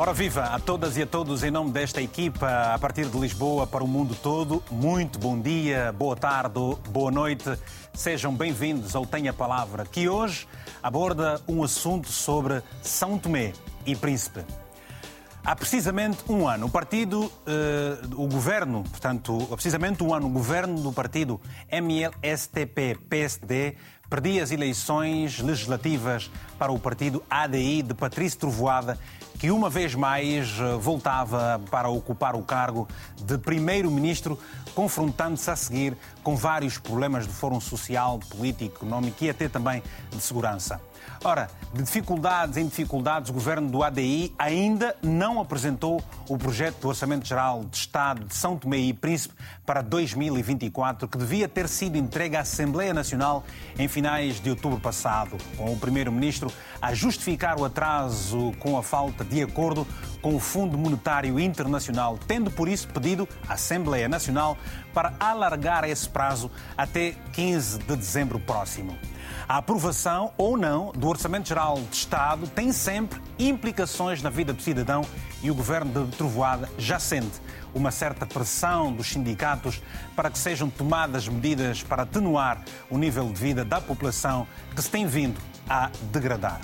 Ora viva a todas e a todos em nome desta equipa a partir de Lisboa para o mundo todo. Muito bom dia, boa tarde, boa noite. Sejam bem-vindos ao Tenha Palavra, que hoje aborda um assunto sobre São Tomé e Príncipe. Há precisamente um ano, o partido, eh, o governo, portanto, há precisamente um ano, o governo do partido MLSTP-PSD perdia as eleições legislativas para o partido ADI de Patrício Trovoada, que uma vez mais eh, voltava para ocupar o cargo de primeiro-ministro, confrontando-se a seguir com vários problemas de fórum social, político, económico e até também de segurança. Ora, de dificuldades em dificuldades, o governo do ADI ainda não apresentou o projeto do Orçamento Geral de Estado de São Tomé e Príncipe para 2024, que devia ter sido entregue à Assembleia Nacional em finais de outubro passado, com o primeiro-ministro a justificar o atraso com a falta de acordo com o Fundo Monetário Internacional, tendo por isso pedido à Assembleia Nacional para alargar esse prazo até 15 de dezembro próximo. A aprovação ou não do Orçamento Geral de Estado tem sempre implicações na vida do cidadão e o governo de Trovoada já sente uma certa pressão dos sindicatos para que sejam tomadas medidas para atenuar o nível de vida da população que se tem vindo a degradar.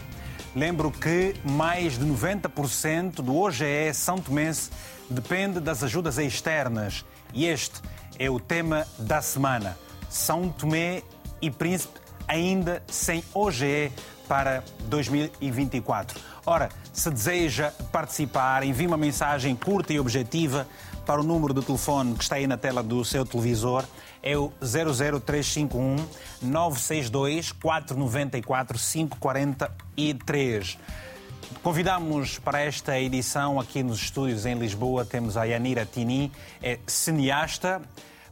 Lembro que mais de 90% do OGE São Tomense depende das ajudas externas e este é o tema da semana. São Tomé e Príncipe ainda sem OGE para 2024. Ora, se deseja participar, envie uma mensagem curta e objetiva para o número de telefone que está aí na tela do seu televisor. É o 00351 962 494 543. Convidamos para esta edição aqui nos estúdios em Lisboa, temos a Yanira Tini, é cineasta,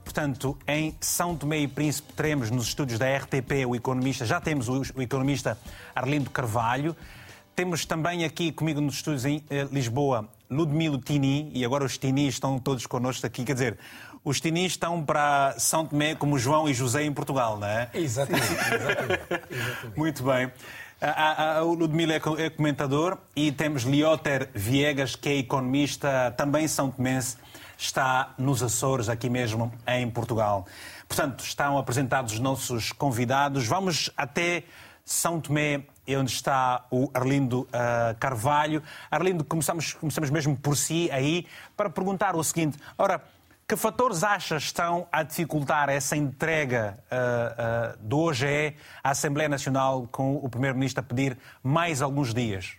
Portanto, em São Tomé e Príncipe teremos nos estúdios da RTP o economista, já temos o, economista Arlindo Carvalho. Temos também aqui comigo nos estúdios em eh, Lisboa Ludmilo Tini, e agora os Tini estão todos connosco aqui. Quer dizer, os Tini estão para São Tomé como João e José em Portugal, não é? Exatamente. exatamente, exatamente. Muito bem. O Ludmilo é, é comentador e temos Lioter Viegas, que é economista, também São Tomense está nos Açores, aqui mesmo em Portugal. Portanto, estão apresentados os nossos convidados. Vamos até São Tomé, onde está o Arlindo uh, Carvalho. Arlindo, começamos, começamos mesmo por si aí, para perguntar o seguinte: ora, que fatores achas estão a dificultar essa entrega uh, uh, do OGE à Assembleia Nacional com o Primeiro-Ministro a pedir mais alguns dias?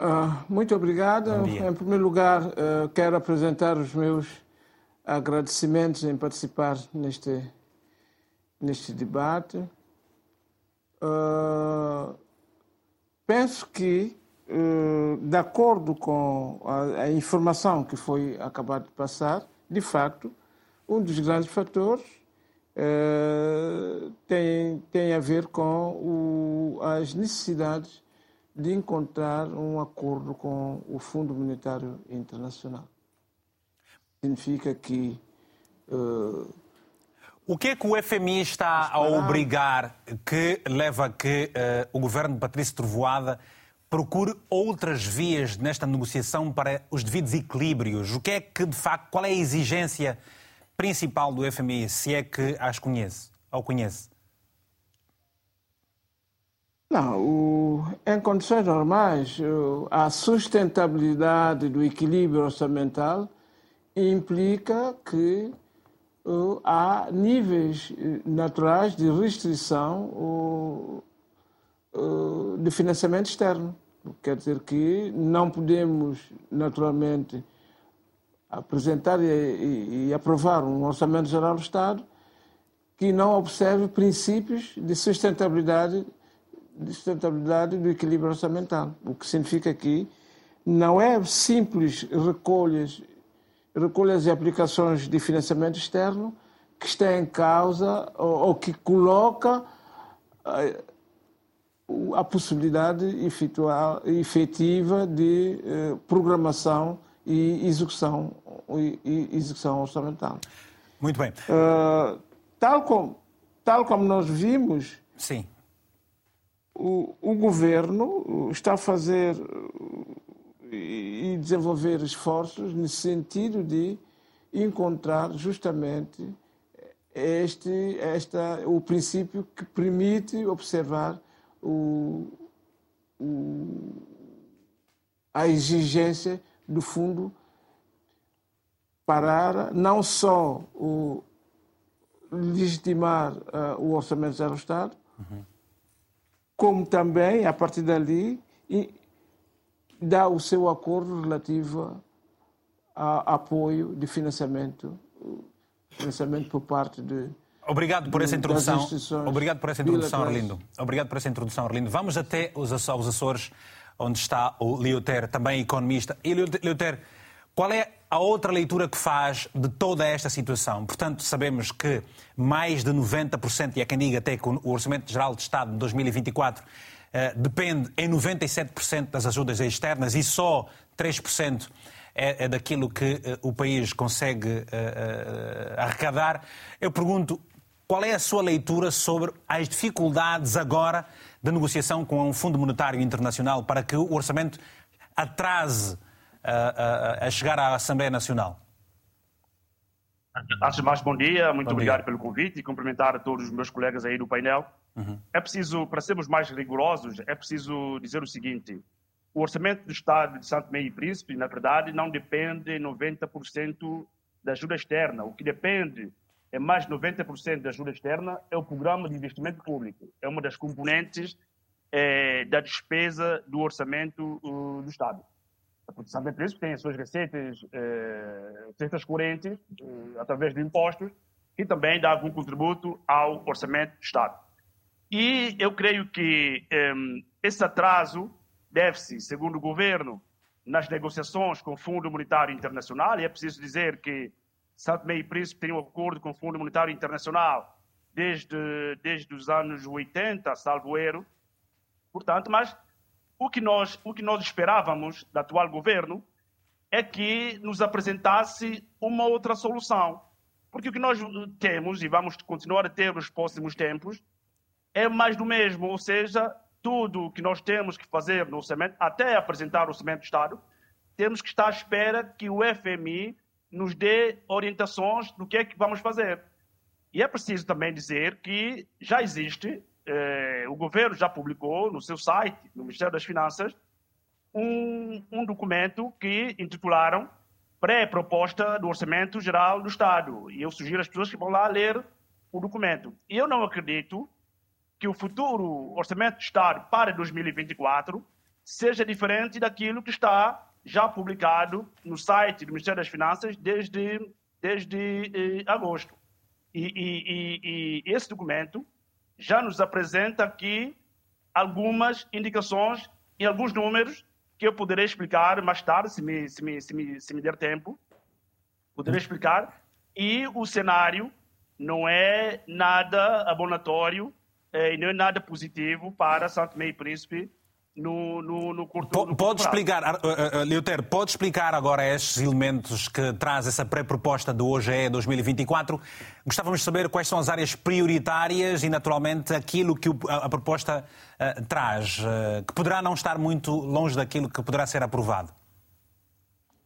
Uh, muito obrigado. Em primeiro lugar, quero apresentar os meus agradecimentos em participar neste, neste debate. Penso que, de acordo com a, a, informação que foi acabada de passar, de facto, um dos grandes fatores tem, tem a ver com o, as necessidades de encontrar um acordo com o Fundo Monetário Internacional. Significa que. Uh, o que é que o FMI está a obrigar que leva a que o governo de Patrício Trovoada procure outras vias nesta negociação para os devidos equilíbrios? O que é que, de facto, qual é a exigência principal do FMI, se é que as conhece, ou conhece? Não, o, em condições normais, a sustentabilidade do equilíbrio orçamental implica que há níveis eh, naturais de restrição uh, de financiamento externo. Quer dizer que não podemos, naturalmente, apresentar e, e, e aprovar um Orçamento Geral do Estado que não observe princípios de sustentabilidade de sustentabilidade do equilíbrio orçamental, o que significa que não é simples recolhas, recolhas e aplicações de financiamento externo que está em causa ou, ou que coloca a, possibilidade efetiva de eh, programação e execução, e, execução orçamental. Muito bem. Uh, tal, como, tal como nós vimos, Sim o, o governo está a fazer e desenvolver esforços nesse sentido de encontrar justamente este esta, o princípio que permite observar o, o, a exigência do fundo para não só o, legitimar uh, o orçamento do Estado, uhum. como também, a partir dali, dar o seu acordo relativo a apoio de financiamento, financiamento por parte de Obrigado por essa introdução. Obrigado por essa introdução, Arlindo. Obrigado por essa introdução, Arlindo. Vamos até os Açores, onde está o Leuter, também economista. E Leuter, qual é a outra leitura que faz de toda esta situação? Portanto, sabemos que mais de 90%, e há quem diga até que o Orçamento Geral de Estado de 2024 eh, depende em 97% das ajudas externas e só 3% é, é daquilo que eh, o país consegue eh, arrecadar. Eu pergunto, qual é a sua leitura sobre as dificuldades agora de negociação com o Fundo Monetário Internacional para que o orçamento atrase a, a, a chegar à Assembleia Nacional? Antes de mais, bom dia, muito bom obrigado dia. pelo convite e cumprimentar a todos os meus colegas aí do painel. Uhum. É preciso, para sermos mais rigorosos, é preciso dizer o seguinte: o orçamento do Estado de Santo Meio e Príncipe, na verdade, não depende 90% da ajuda externa. O que depende é mais de 90% da ajuda externa, é o programa de investimento público. É uma das componentes é, da despesa do orçamento uh, do Estado. A produção de preços tem as suas receitas, é, receitas correntes, uh, através de impostos, que também dá algum contributo ao orçamento do Estado. E eu creio que um, esse atraso deve-se, segundo o governo, nas negociações com o Fundo Monetário Internacional, e é preciso dizer que Santo Meio Príncipe tem um acordo com o Fundo Monetário Internacional desde, desde os anos 80, salvo erro. Portanto, mas o que, nós, o que nós esperávamos do atual governo é que nos apresentasse uma outra solução. Porque o que nós temos, e vamos continuar a ter nos próximos tempos, é mais do mesmo, ou seja, tudo o que nós temos que fazer no orçamento, até apresentar o orçamento do Estado, temos que estar à espera que o FMI nos dê orientações do que é que vamos fazer. E é preciso também dizer que já existe, eh, o governo já publicou no seu site, no Ministério das Finanças, um, um documento que intitularam Pré-Proposta do Orçamento Geral do Estado. E eu sugiro às pessoas que vão lá ler o documento. E eu não acredito que o futuro Orçamento do Estado para 2024 seja diferente daquilo que está já publicado no site do Ministério das Finanças desde, desde eh, agosto. E, e, e, e, esse documento já nos apresenta aqui algumas indicações e alguns números que eu poderei explicar mais tarde, se me, se me, se me, se me der tempo. Poderei hum. explicar. E o cenário não é nada abonatório eh, e não é nada positivo para Santo Meio Príncipe no, no, no curto, P no Pode explicar, uh, uh, Leuter, pode explicar agora estes elementos que traz essa pré-proposta do OGE 2024? Gostávamos de saber quais são as áreas prioritárias e, naturalmente, aquilo que a, a proposta uh, traz, uh, que poderá não estar muito longe daquilo que poderá ser aprovado.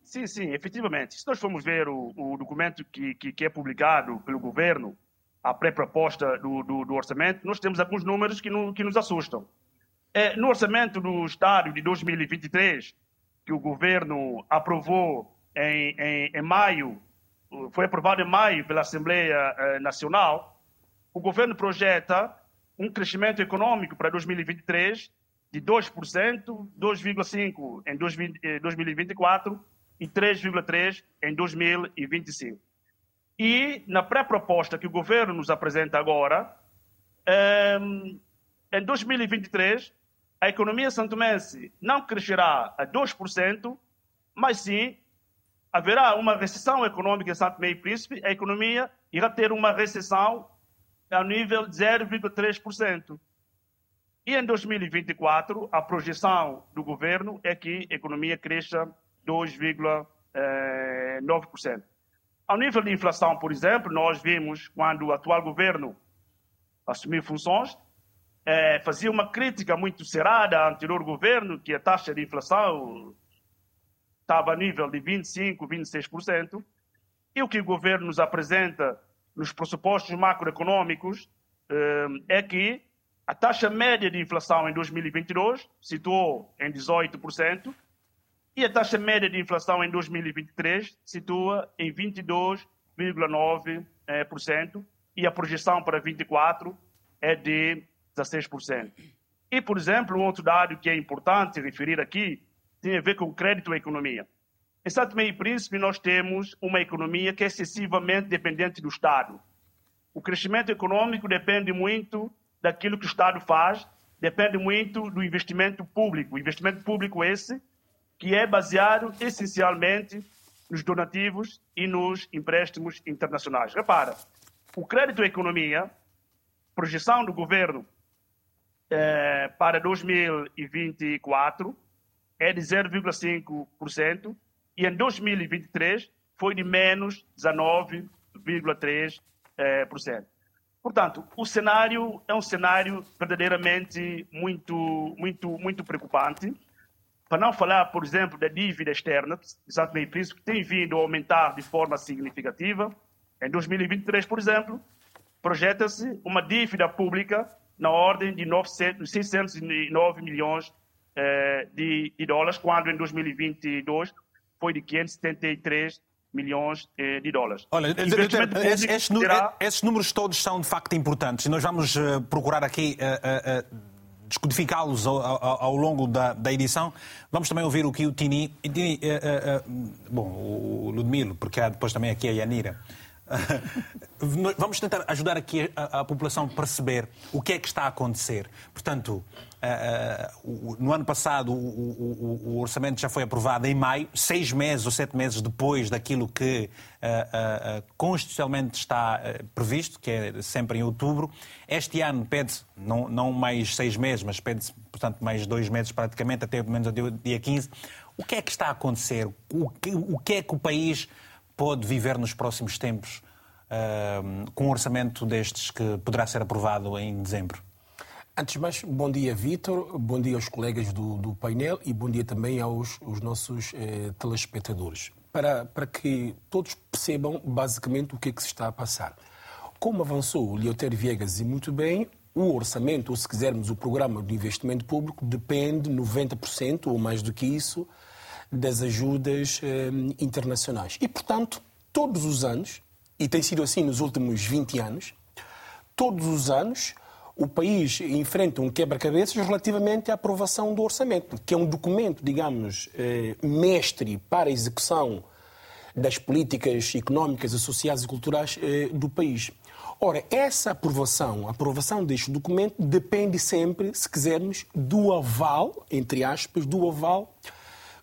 Sim, sim, efetivamente. Se nós formos ver o, o documento que, que, que, é publicado pelo governo, a pré-proposta do, do, do, orçamento, nós temos alguns números que, no, que nos assustam. É, no orçamento do Estado de 2023, que o governo aprovou em, em, em maio, foi aprovado em maio pela Assembleia eh, Nacional, o governo projeta um crescimento econômico para 2023 de 2%, 2,5% em 2024 e 3,3% em 2025. E na pré-proposta que o governo nos apresenta agora, eh, em 2023, a economia santomense não crescerá a 2%, mas sim haverá uma recessão econômica em Santo Meio Príncipe, a economia irá ter uma recessão a nível de 0,3%. E em 2024, a projeção do governo é que a economia cresça 2,9%. Eh, Ao nível de inflação, por exemplo, nós vimos, quando o atual governo assumiu funções, é, fazia uma crítica muito cerrada ao anterior governo, que a taxa de inflação estava a nível de 25%, 26%, e o que o governo nos apresenta nos pressupostos macroeconômicos eh, é que a taxa média de inflação em 2022 situou em 18% e a taxa média de inflação em 2023 situa em 22,9% e a projeção para 24 é de 16%. E, por exemplo, um outro dado que é importante referir aqui tem a ver com o crédito à economia. Em Santo Tomé e Príncipe, nós temos uma economia que é excessivamente dependente do Estado. O crescimento econômico depende muito daquilo que o Estado faz, depende muito do investimento público. O investimento público esse que é baseado essencialmente nos donativos e nos empréstimos internacionais. Repara, o crédito à economia, projeção do governo eh, para 2024 é de 0,5% e em 2023 foi de menos 19,3%. Eh, Portanto, o cenário é um cenário verdadeiramente muito, muito, muito preocupante. Para não falar, por exemplo, da dívida externa Santo Meio Príncipe, que tem vindo a aumentar de forma significativa. Em 2023, por exemplo, projeta-se uma dívida pública na ordem de 900, 609 milhões eh, de, de dólares, quando em 2022 foi de 573 milhões eh, de dólares. Olha, esses, esses, terá... esses, números todos são de facto importantes e nós vamos uh, procurar aqui uh, uh, descodificá-los ao, ao, ao, longo da, da, edição. Vamos também ouvir o que o Tini. Tini bom, o Ludmilo, porque há depois também aqui a Yanira. Vamos tentar ajudar aqui a, a, população a perceber o que é que está a acontecer. Portanto, uh, uh, no ano passado o, o, o, orçamento já foi aprovado em maio, seis meses ou sete meses depois daquilo que uh, constitucionalmente está previsto, que é sempre em outubro. Este ano pede-se, não, não mais seis meses, mas pede-se, portanto, mais dois meses praticamente, até pelo menos o dia 15. O que é que está a acontecer? O que, o que é que o país pode viver nos próximos tempos uh, com um orçamento destes que poderá ser aprovado em dezembro? Antes de mais, bom dia, Vítor, bom dia aos colegas do, do painel e bom dia também aos, aos nossos eh, telespectadores. Para, para que todos percebam basicamente o que é que se está a passar. Como avançou o Leotério Viegas e muito bem, o orçamento, ou se quisermos o programa de investimento público, depende 90% ou mais do que isso das ajudas eh, internacionais. E, portanto, todos os anos, e tem sido assim nos últimos 20 anos, todos os anos o país enfrenta um quebra-cabeças relativamente à aprovação do orçamento, que é um documento, digamos, eh, mestre para a execução das políticas económicas, sociais e culturais eh, do país. Ora, essa aprovação, a aprovação deste documento depende sempre, se quisermos, do aval, entre aspas, do aval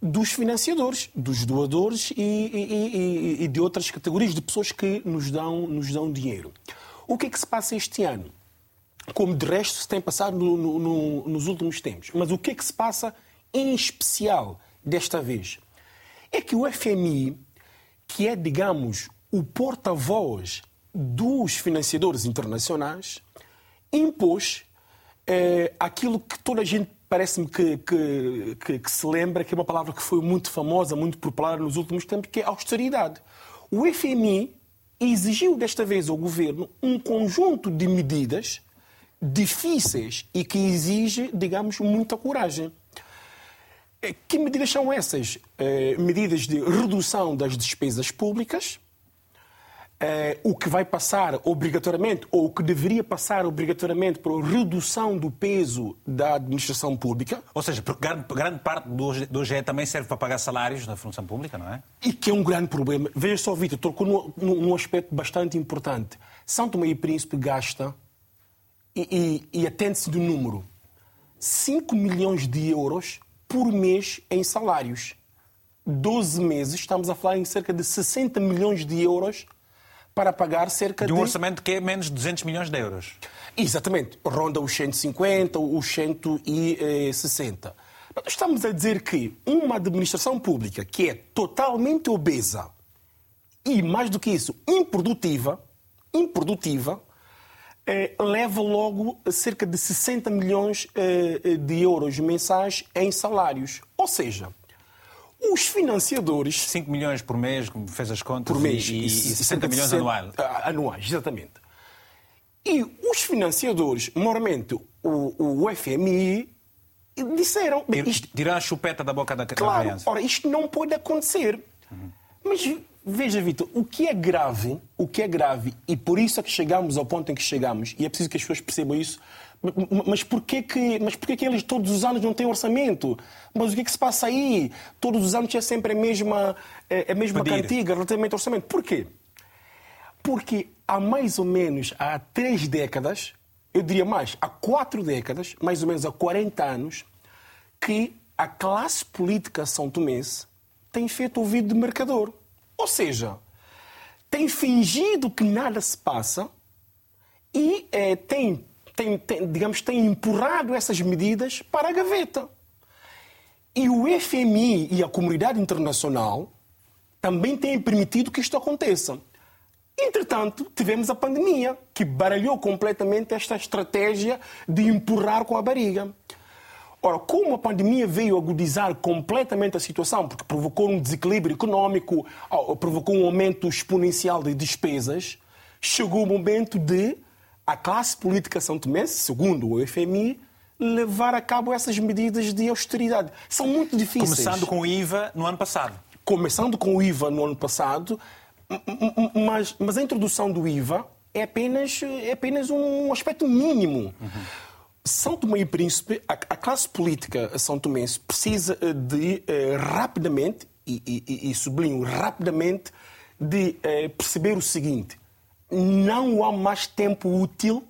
dos financiadores, dos doadores e, e, e, e, de outras categorias de pessoas que nos dão, nos dão dinheiro. O que é que se passa este ano? Como de resto se tem passado no, no, no, nos últimos tempos. Mas o que é que se passa em especial desta vez? É que o FMI, que é, digamos, o porta-voz dos financiadores internacionais, impôs eh, aquilo que toda a gente parece-me que, que, que, que, se lembra que é uma palavra que foi muito famosa, muito popular nos últimos tempos, que é austeridade. O FMI exigiu desta vez ao governo um conjunto de medidas difíceis e que exige, digamos, muita coragem. Eh, que medidas são essas? Eh, medidas de redução das despesas públicas, eh, o que vai passar obrigatoriamente, ou o que deveria passar obrigatoriamente para a redução do peso da administração pública. Ou seja, porque grande, grande parte do, do OGE também serve para pagar salários na função pública, não é? E que é um grande problema. Veja só, Vitor, tocou num, num aspecto bastante importante. São Tomé e Príncipe gasta, e, e, e atende-se do número, 5 milhões de euros por mês em salários. 12 meses, estamos a falar em cerca de 60 milhões de euros para pagar cerca de... um orçamento que é menos de 200 milhões de euros. Exatamente. Ronda os 150, os 160. Nós estamos a dizer que uma administração pública que é totalmente obesa e, mais do que isso, improdutiva, improdutiva eh, leva logo cerca de 60 milhões eh, de euros mensais em salários. Ou seja, os financiadores. 5 milhões por mês, como fez as contas, por mês, e, e 60 milhões anuais. Anuais, exatamente. E os financiadores, normalmente o, o FMI, disseram. Isto, Tirar a chupeta da boca da, claro, criança. Ora, isto não pode acontecer. Uhum. Mas veja, Vitor, o que é grave, o que é grave, e por isso é que chegamos ao ponto em que chegamos, e é preciso que as pessoas percebam isso, mas porquê que, mas porquê que eles todos os anos não têm orçamento? Mas o que é que se passa aí? Todos os anos é sempre a mesma, é, a mesma cantiga relativamente ao orçamento. Porquê? Porque há mais ou menos há três décadas, eu diria mais, há quatro décadas, mais ou menos há 40 anos, que a classe política são tomense tem feito ouvido de mercador. Ou seja, tem fingido que nada se passa e é, tem, tem, tem, digamos, tem empurrado essas medidas para a gaveta. E o FMI e a comunidade internacional também têm permitido que isto aconteça. Entretanto, tivemos a pandemia, que baralhou completamente esta estratégia de empurrar com a barriga. Ora, como a pandemia veio agudizar completamente a situação, porque provocou um desequilíbrio econômico, provocou um aumento exponencial de despesas, chegou o momento de a classe política são tomense, segundo o FMI, levar a cabo essas medidas de austeridade. São muito difíceis. Começando com o IVA no ano passado. Começando com o IVA no ano passado, mas, mas a introdução do IVA é apenas, é apenas um aspecto mínimo. Uhum. São Tomé e Príncipe, a, a classe política São Tomense precisa eh, de eh, rapidamente, e, e, e, sublinho rapidamente, de eh, perceber o seguinte: não há mais tempo útil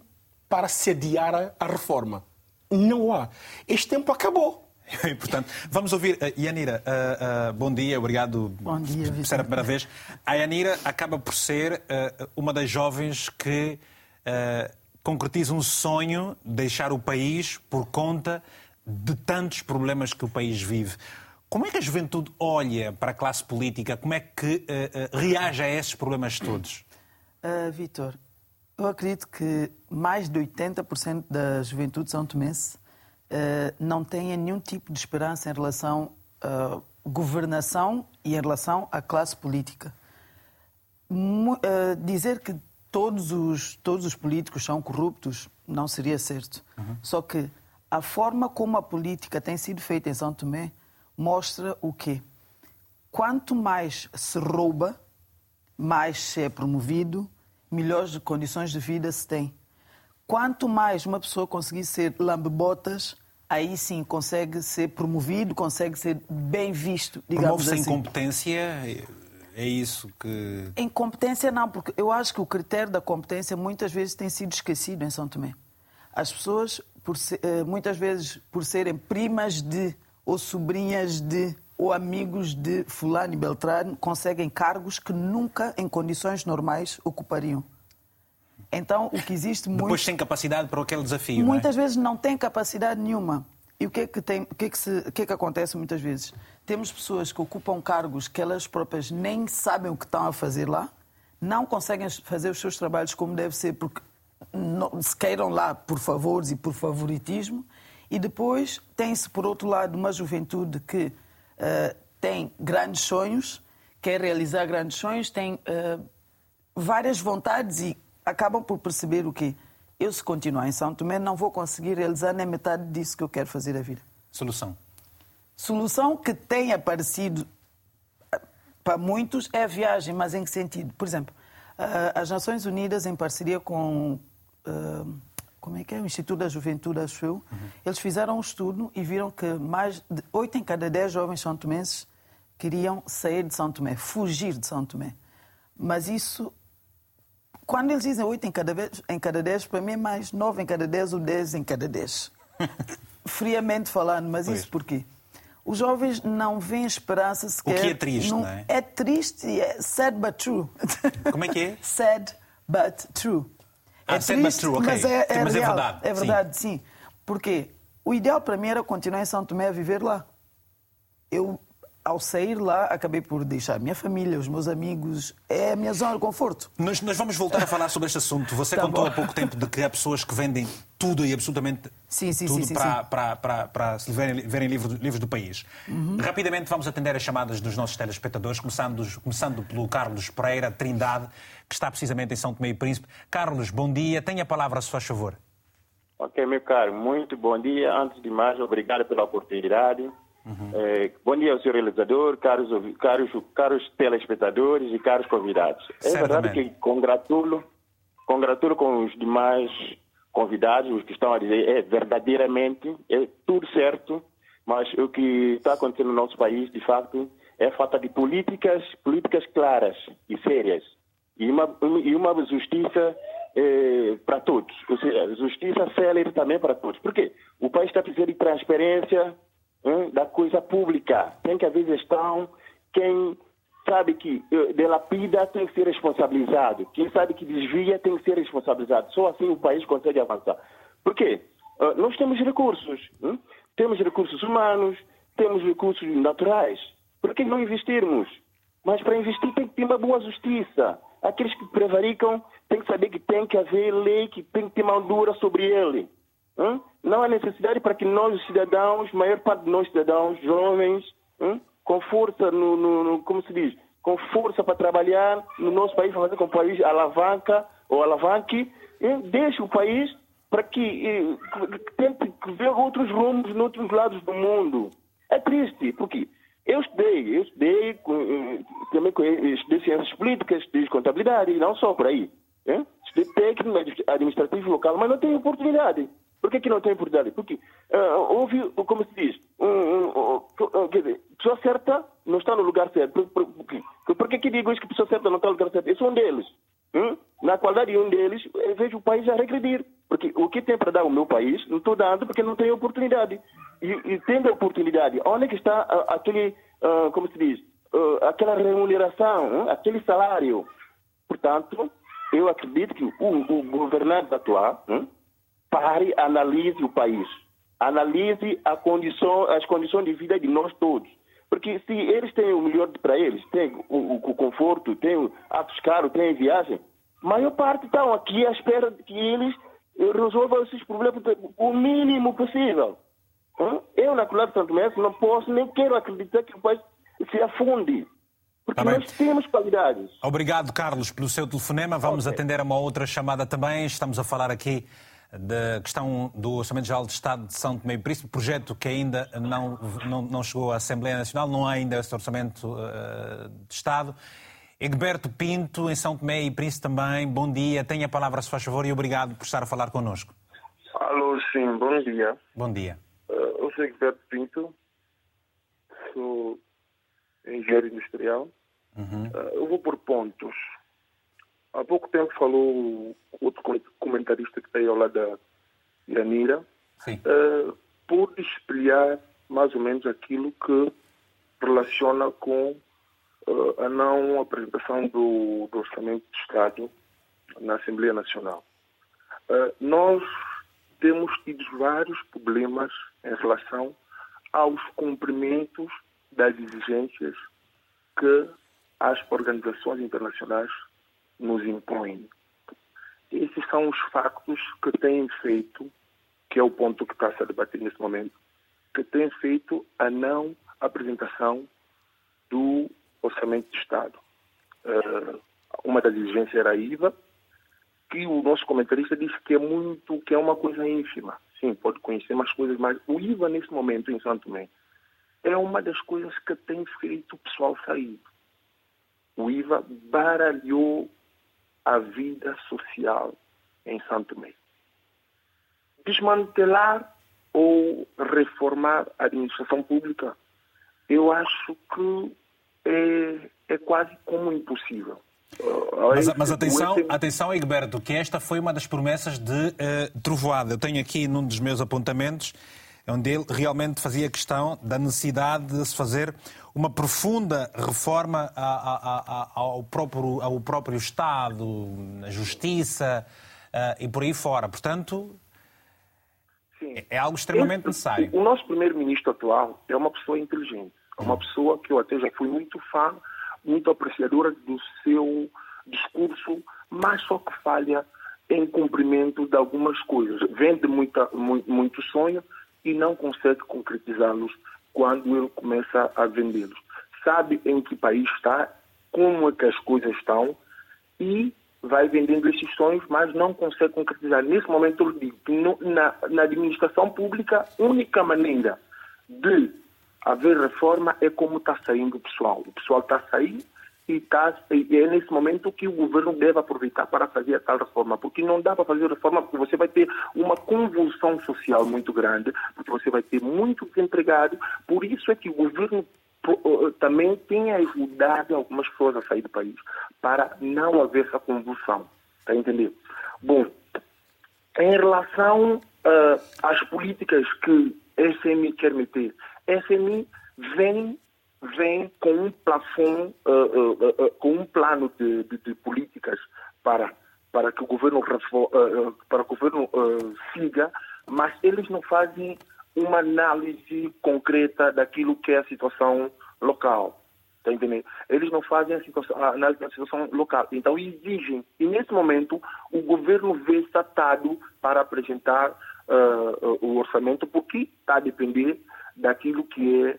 para sediar a, reforma. Não há. Este tempo acabou. E, portanto, vamos ouvir a Yanira. Uh, uh, bom dia, obrigado bom dia, por ser a primeira vez. A Yanira acaba por ser uh, uma das jovens que concretiza um sonho de deixar o país por conta de tantos problemas que o país vive. Como é que a juventude olha para a classe política? Como é que uh, uh, reage a esses problemas todos? Uh, Vitor, eu acredito que mais de 80% da juventude são tomense uh, não tenha nenhum tipo de esperança em relação à governação e em relação à classe política. dizer que todos os, todos os políticos são corruptos, não seria certo. Uhum. Só que a forma como a política tem sido feita em São Tomé mostra o quê? Quanto mais se rouba, mais se é promovido, melhores condições de vida se tem. Quanto mais uma pessoa conseguir ser lambebotas, aí sim consegue ser promovido, consegue ser bem visto, digamos Promove-se assim. incompetência é isso que. Incompetência não, porque eu acho que o critério da competência muitas vezes tem sido esquecido em São Tomé. As pessoas, ser, eh, muitas vezes, por serem primas de, ou sobrinhas de, ou amigos de Fulano e Beltrano, conseguem cargos que nunca, em condições normais, ocupariam. Então, o que existe muito. Depois sem capacidade para aquele desafio. Muitas não é? vezes não tem capacidade nenhuma. E o que é que, tem, o que, é que, se, o que, é que acontece muitas vezes? Temos pessoas que ocupam cargos que elas próprias nem sabem o que estão a fazer lá, não conseguem fazer os seus trabalhos como deve ser, porque não, se queiram lá por favores e por favoritismo, e depois tem-se, por outro lado, uma juventude que uh, tem grandes sonhos, quer realizar grandes sonhos, tem uh, várias vontades e acabam por perceber o quê? eu, se continuar em São Tomé, não vou conseguir realizar nem metade disso que eu quero fazer a vida. Solução? Solução que tem aparecido eh, para muitos é a viagem, mas em que sentido? Por exemplo, as Nações Unidas, em parceria com. Como é que é? O Instituto da Juventude, acho eu, uhum. eles fizeram um estudo e viram que mais de 8 em cada 10 jovens são tomenses queriam sair de São Tomé, fugir de São Tomé. Mas isso quando eles dizem 8 em cada, vez, em cada 10, para mim é mais 9 em cada 10 ou 10 em cada 10. Friamente falando, mas pois. isso porquê? Os jovens não veem esperança sequer. O que é triste, não, não é? É triste e é sad but true. Como é que é? sad but true. Ah, é triste, but true, ok. Mas é, é, mas real. é verdade. É verdade, sim. sim. Porque o ideal para mim era continuar em São Tomé a viver lá. Eu ao sair lá, acabei por deixar a minha família, os meus amigos, é a minha zona de conforto. Nós, nós vamos voltar a falar sobre este assunto. Você tá contou bom. há pouco tempo de que há pessoas que vendem tudo e absolutamente sim, sim, tudo sim, para, para, para, para, se verem, verem livros, livros do país. Uhum. Rapidamente vamos atender as chamadas dos nossos telespectadores, começando, começando pelo Carlos Pereira Trindade, que está precisamente em São Tomé e Príncipe. Carlos, bom dia. Tenha a palavra, se faz favor. Ok, meu caro, muito bom dia. Antes de mais, obrigado pela oportunidade. Uhum. É, bom dia ao senhor realizador, caros, caros, caros telespectadores e caros convidados. É verdade que congratulo, congratulo com os demais convidados, os que estão a dizer, é verdadeiramente, é tudo certo, mas o que está acontecendo no nosso país, de fato, é falta de políticas, políticas claras e sérias. E uma, e uma justiça eh, para todos. Ou seja, justiça célere também para todos. Por quê? O país está precisando de transparência, hein, da coisa pública. Tem que haver gestão. Quem sabe que delapida tem que ser responsabilizado. Quem sabe que desvia tem que ser responsabilizado. Só assim o país consegue avançar. Por quê? Uh, nós temos recursos. Hein? Temos recursos humanos, temos recursos naturais. Por que não investirmos? Mas para investir tem que ter uma boa justiça. Aqueles que prevaricam têm que saber que tem que haver lei, que tem que ter mão dura sobre ele. Hein? Não há necessidade para que nós, os cidadãos, maior parte de nós cidadãos, jovens, hein? com força, no, no, no, como se diz, com força para trabalhar no nosso país, para fazer com o país alavanca ou alavanque, deixe o país para que tente ver outros rumos em outros lados do mundo. É triste, porque eu estudei, eu estudei também estudei ciências políticas, estudei contabilidade, não só por aí. Hein? Estudei técnico administrativo local, mas não tenho oportunidade. Por que, que não tem oportunidade? Porque uh, houve, como se diz, um, um, um, quer dizer, pessoa certa não está no lugar certo. Por, por, por, por que, que digo isso que pessoa certa não está no lugar certo? Eu sou um deles. Hum? Na qualidade de um deles, eu vejo o país a regredir. Porque o que tem para dar o meu país, não estou dando porque não tenho oportunidade. E, e tendo oportunidade, onde é que está uh, aquele, uh, como se diz, uh, aquela remuneração, aquele salário? Portanto, eu acredito que o, o governante atual, pare, analise o país, analise condição, as condições de vida de nós todos. Porque se eles têm o melhor para eles, têm o, o, conforto, têm atos caros, têm viagem, a maior parte estão aqui à espera de que eles resolvam esses problemas o mínimo possível. Eu, na Colônia de Santo Mestre, não posso nem quero acreditar que o país se afunde. Porque tá nós temos qualidades. Obrigado, Carlos, pelo seu telefonema. Vamos okay. atender a uma outra chamada também. Estamos a falar aqui da questão do Orçamento Geral de Estado de São Tomé e Príncipe, projeto que ainda não, não, não, chegou à Assembleia Nacional, não há ainda esse Orçamento uh, de Estado. Egberto Pinto, em São Tomé e Príncipe também, bom dia, tenha a palavra, se faz favor, e obrigado por estar a falar connosco. Alô, sim, bom dia. Bom dia. Uh, eu sou Egberto Pinto, sou engenheiro industrial. Uhum. Uh, eu vou por pontos. Há pouco tempo falou outro comentarista que está aí ao lado da Yanira, uh, por espelhar mais ou menos aquilo que relaciona com uh, a não apresentação do, do, Orçamento de Estado na Assembleia Nacional. Uh, nós temos tido vários problemas em relação aos cumprimentos das exigências que as organizações internacionais nos impõem. Esses são os factos que têm feito, que é o ponto que está a ser debatido neste momento, que têm feito a não apresentação do orçamento de Estado. Uh, uma das exigências era a IVA, que o nosso comentarista disse que é muito, que é uma coisa ínfima. Sim, pode conhecer mais coisas, mas o IVA neste momento em Santo Tomé é uma das coisas que tem feito o pessoal sair. O IVA baralhou a vida social em Santo Tomé. Desmantelar ou reformar a administração pública, eu acho que é, é quase como impossível. Mas, mas, atenção, atenção, Egberto, que esta foi uma das promessas de uh, Trovoada. Eu tenho aqui num dos meus apontamentos onde ele realmente fazia questão da necessidade de se fazer uma profunda reforma ao próprio, ao próprio Estado, na Justiça uh, e por aí fora. Portanto, Sim. é algo extremamente necessário. O nosso primeiro-ministro atual é uma pessoa inteligente. É uma pessoa que eu até já fui muito fã, muito apreciadora do seu discurso, mas só que falha em cumprimento de algumas coisas. Vende muita, muito, muito sonho e não consegue concretizá-los quando ele começa a vendê-los. Sabe em que país está, como é que as coisas estão e vai vendendo esses sonhos, mas não consegue concretizar. Nesse momento, eu digo que na, na administração pública, a única maneira de haver reforma é como está saindo o pessoal. O pessoal está saindo e é nesse momento que o governo deve aproveitar para fazer a tal reforma, porque não dá para fazer reforma porque você vai ter uma convulsão social muito grande, porque você vai ter muito desempregado, por isso é que o governo também tem ajudado algumas pessoas a sair do país, para não haver essa convulsão, está entendendo? Bom, em relação uh, às políticas que SMI quer meter, SMI vem vem com um plafond, uh, uh, uh, com um plano de, de, de, políticas para para que o governo para que o governo siga, mas eles não fazem uma análise concreta daquilo que é a situação local. Tá? Eles não fazem a, situação, a análise da situação local. Então exigem, e nesse momento o governo vê-se atado para apresentar o orçamento, porque está a depender daquilo que é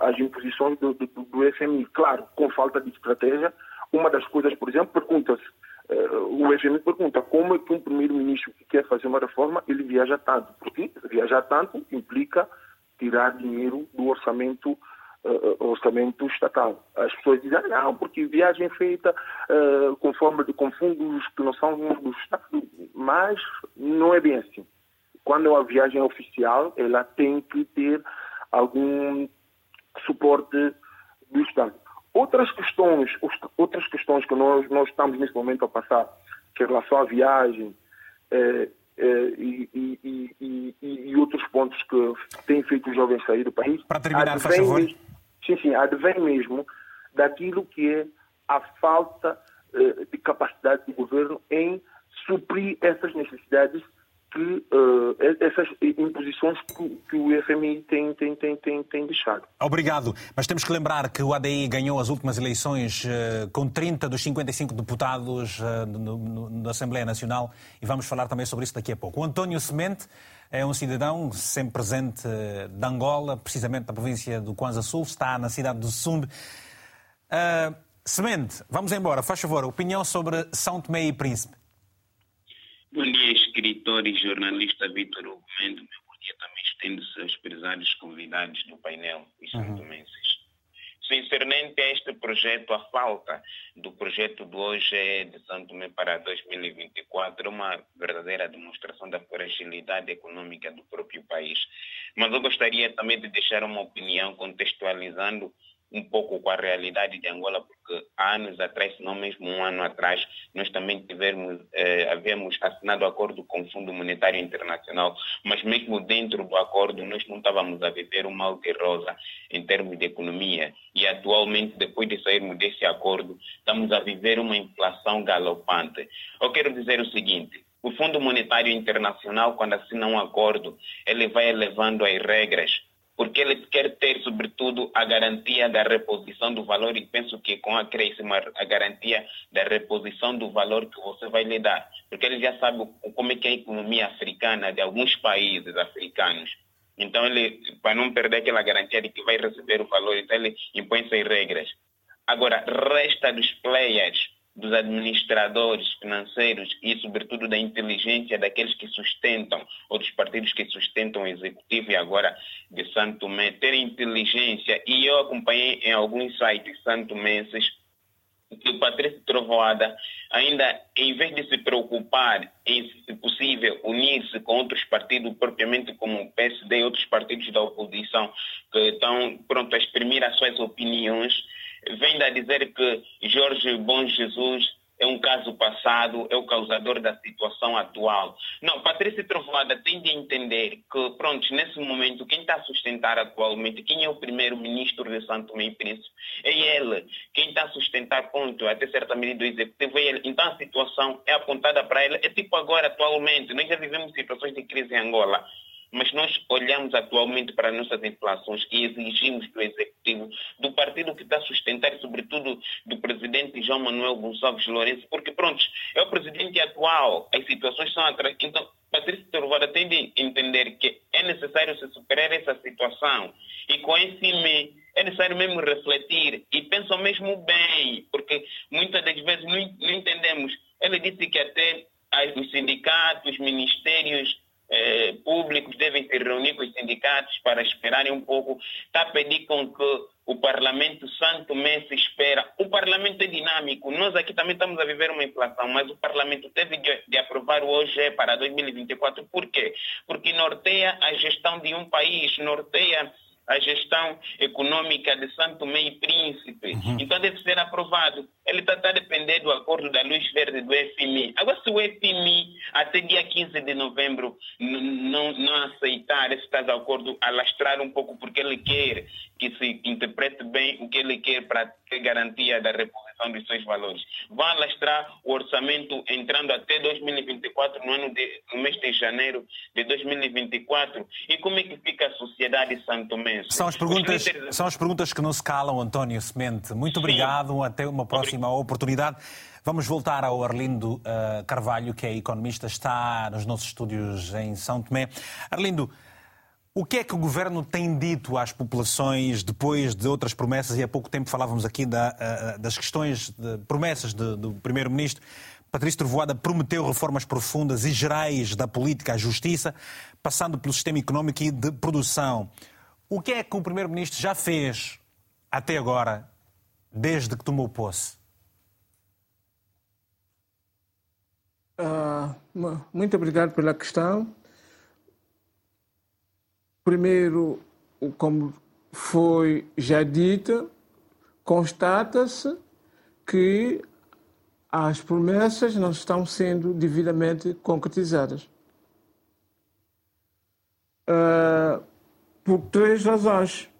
as imposições do, do, do, FMI. Claro, com falta de estratégia, uma das coisas, por exemplo, pergunta-se, uh, o FMI pergunta como é que um primeiro-ministro que quer fazer uma reforma, ele viaja tanto? Porque viajar tanto implica tirar dinheiro do orçamento uh, orçamento estatal. As pessoas dizem, ah, não, porque viagem feita uh, com, forma de, com fundos que não são do Estado, mas não é bem assim. Quando é uma viagem oficial, ela tem que ter algum suporte do Estado. Outras questões, outras questões que nós, nós estamos nesse momento a passar, que em relação à viagem eh, eh, e, e, e, e, outros pontos que têm feito os jovens sair do país. Para terminar, faz favor. Mesmo, sim, sim, advém mesmo daquilo que é a falta eh, de capacidade do governo em suprir essas necessidades que uh, essas imposições que, que, o FMI tem, tem, tem, tem, tem deixado. Obrigado. Mas temos que lembrar que o ADI ganhou as últimas eleições uh, com 30 dos 55 deputados uh, no, na Assembleia Nacional e vamos falar também sobre isso daqui a pouco. O António Semente é um cidadão sempre presente de Angola, precisamente da província do Kwanza Sul, está na cidade do Sumbe. Semente, vamos embora. Faz favor, opinião sobre São Tomé e Príncipe. Escritor e jornalista Vitor Hugo Mendes. Meu bom dia também estende-se aos prezados convidados do painel e santomenses. Uhum. Sinceramente, este projeto, a falta do projeto de hoje é de Santo Tomé para 2024, uma verdadeira demonstração da fragilidade econômica do próprio país. Mas eu gostaria também de deixar uma opinião contextualizando um pouco com a realidade de Angola, porque há anos atrás, se não mesmo um ano atrás, nós também tivemos, eh, havíamos assinado acordo com o Fundo Monetário Internacional, mas mesmo dentro do acordo nós não estávamos a viver um de rosa em termos de economia. E atualmente, depois de sairmos desse acordo, estamos a viver uma inflação galopante. Eu quero dizer o seguinte, o Fundo Monetário Internacional, quando assina um acordo, ele vai elevando as regras porque ele quer ter, sobretudo, a garantia da reposição do valor e penso que com a acréscimo a garantia da reposição do valor que você vai lhe dar, porque ele já sabe como é que é a economia africana de alguns países africanos. Então, ele, para não perder aquela garantia de que vai receber o valor, então ele impõe suas regras. Agora, resta dos players dos administradores financeiros e, sobretudo, da inteligência daqueles que sustentam, ou dos partidos que sustentam o executivo e agora de Santo Tomé, ter inteligência. E eu acompanhei em alguns sites santomenses que o Patrício Trovoada ainda, em vez de se preocupar em, se possível, unir-se com outros partidos, propriamente como o PSD e outros partidos da oposição, que estão pronto a exprimir as suas opiniões, vem a dizer que Jorge Bom Jesus é um caso passado, é o causador da situação atual. Não, Patrícia Trovoada tem de entender que, pronto, nesse momento, quem está a sustentar atualmente, quem é o primeiro-ministro de Santo e Príncipe, é ele. Quem está a sustentar, ponto, até certa medida, o executivo é ele. Então a situação é apontada para ele. É tipo agora, atualmente, nós já vivemos situações de crise em Angola. Mas nós olhamos atualmente para as nossas inflações e exigimos do Executivo, do partido que está a sustentar, sobretudo do presidente João Manuel Gonçalves Lourenço, porque, pronto, é o presidente atual, as situações são atrás. Então, Patrícia Trovada tem de entender que é necessário se superar essa situação. E com esse é necessário mesmo refletir e pensam mesmo bem, porque muitas das vezes não entendemos. Ele disse que até os sindicatos, os ministérios eh, públicos devem se reunir com os sindicatos para esperarem um pouco. Está a pedir com que o Parlamento Santo Mês espera. O Parlamento é dinâmico. Nós aqui também estamos a viver uma inflação, mas o Parlamento teve de, de aprovar o OGE para 2024. Por quê? Porque norteia a gestão de um país, norteia a gestão econômica de Santo e Príncipe. Uhum. Então deve ser aprovado. Ele está tá a depender do acordo da luz verde do FMI. Agora, se o FMI até dia 15 de novembro não, não aceitar esse tal acordo, alastrar um pouco porque ele quer que se interprete bem o que ele quer para ter garantia da reposição dos seus valores. Vai alastrar o orçamento entrando até 2024, no, ano de, no mês de janeiro de 2024. E como é que fica a sociedade santomense? São as perguntas, são as perguntas que não se calam, António Semente. Muito Sim. obrigado. Até uma próxima oportunidade. Vamos voltar ao Arlindo uh, Carvalho, que é economista, está nos nossos estúdios em São Tomé. Arlindo, o que é que o governo tem dito às populações depois de outras promessas? E há pouco tempo falávamos aqui da, uh, das questões de promessas de, do primeiro-ministro. Patrício Trovoada prometeu reformas profundas e gerais da política à justiça, passando pelo sistema económico e de produção. O que é que o primeiro-ministro já fez até agora, desde que tomou posse? Uh, muito obrigado pela questão. Primeiro, como foi já dito, constata-se que as promessas não estão sendo devidamente concretizadas. Uh, por três razões.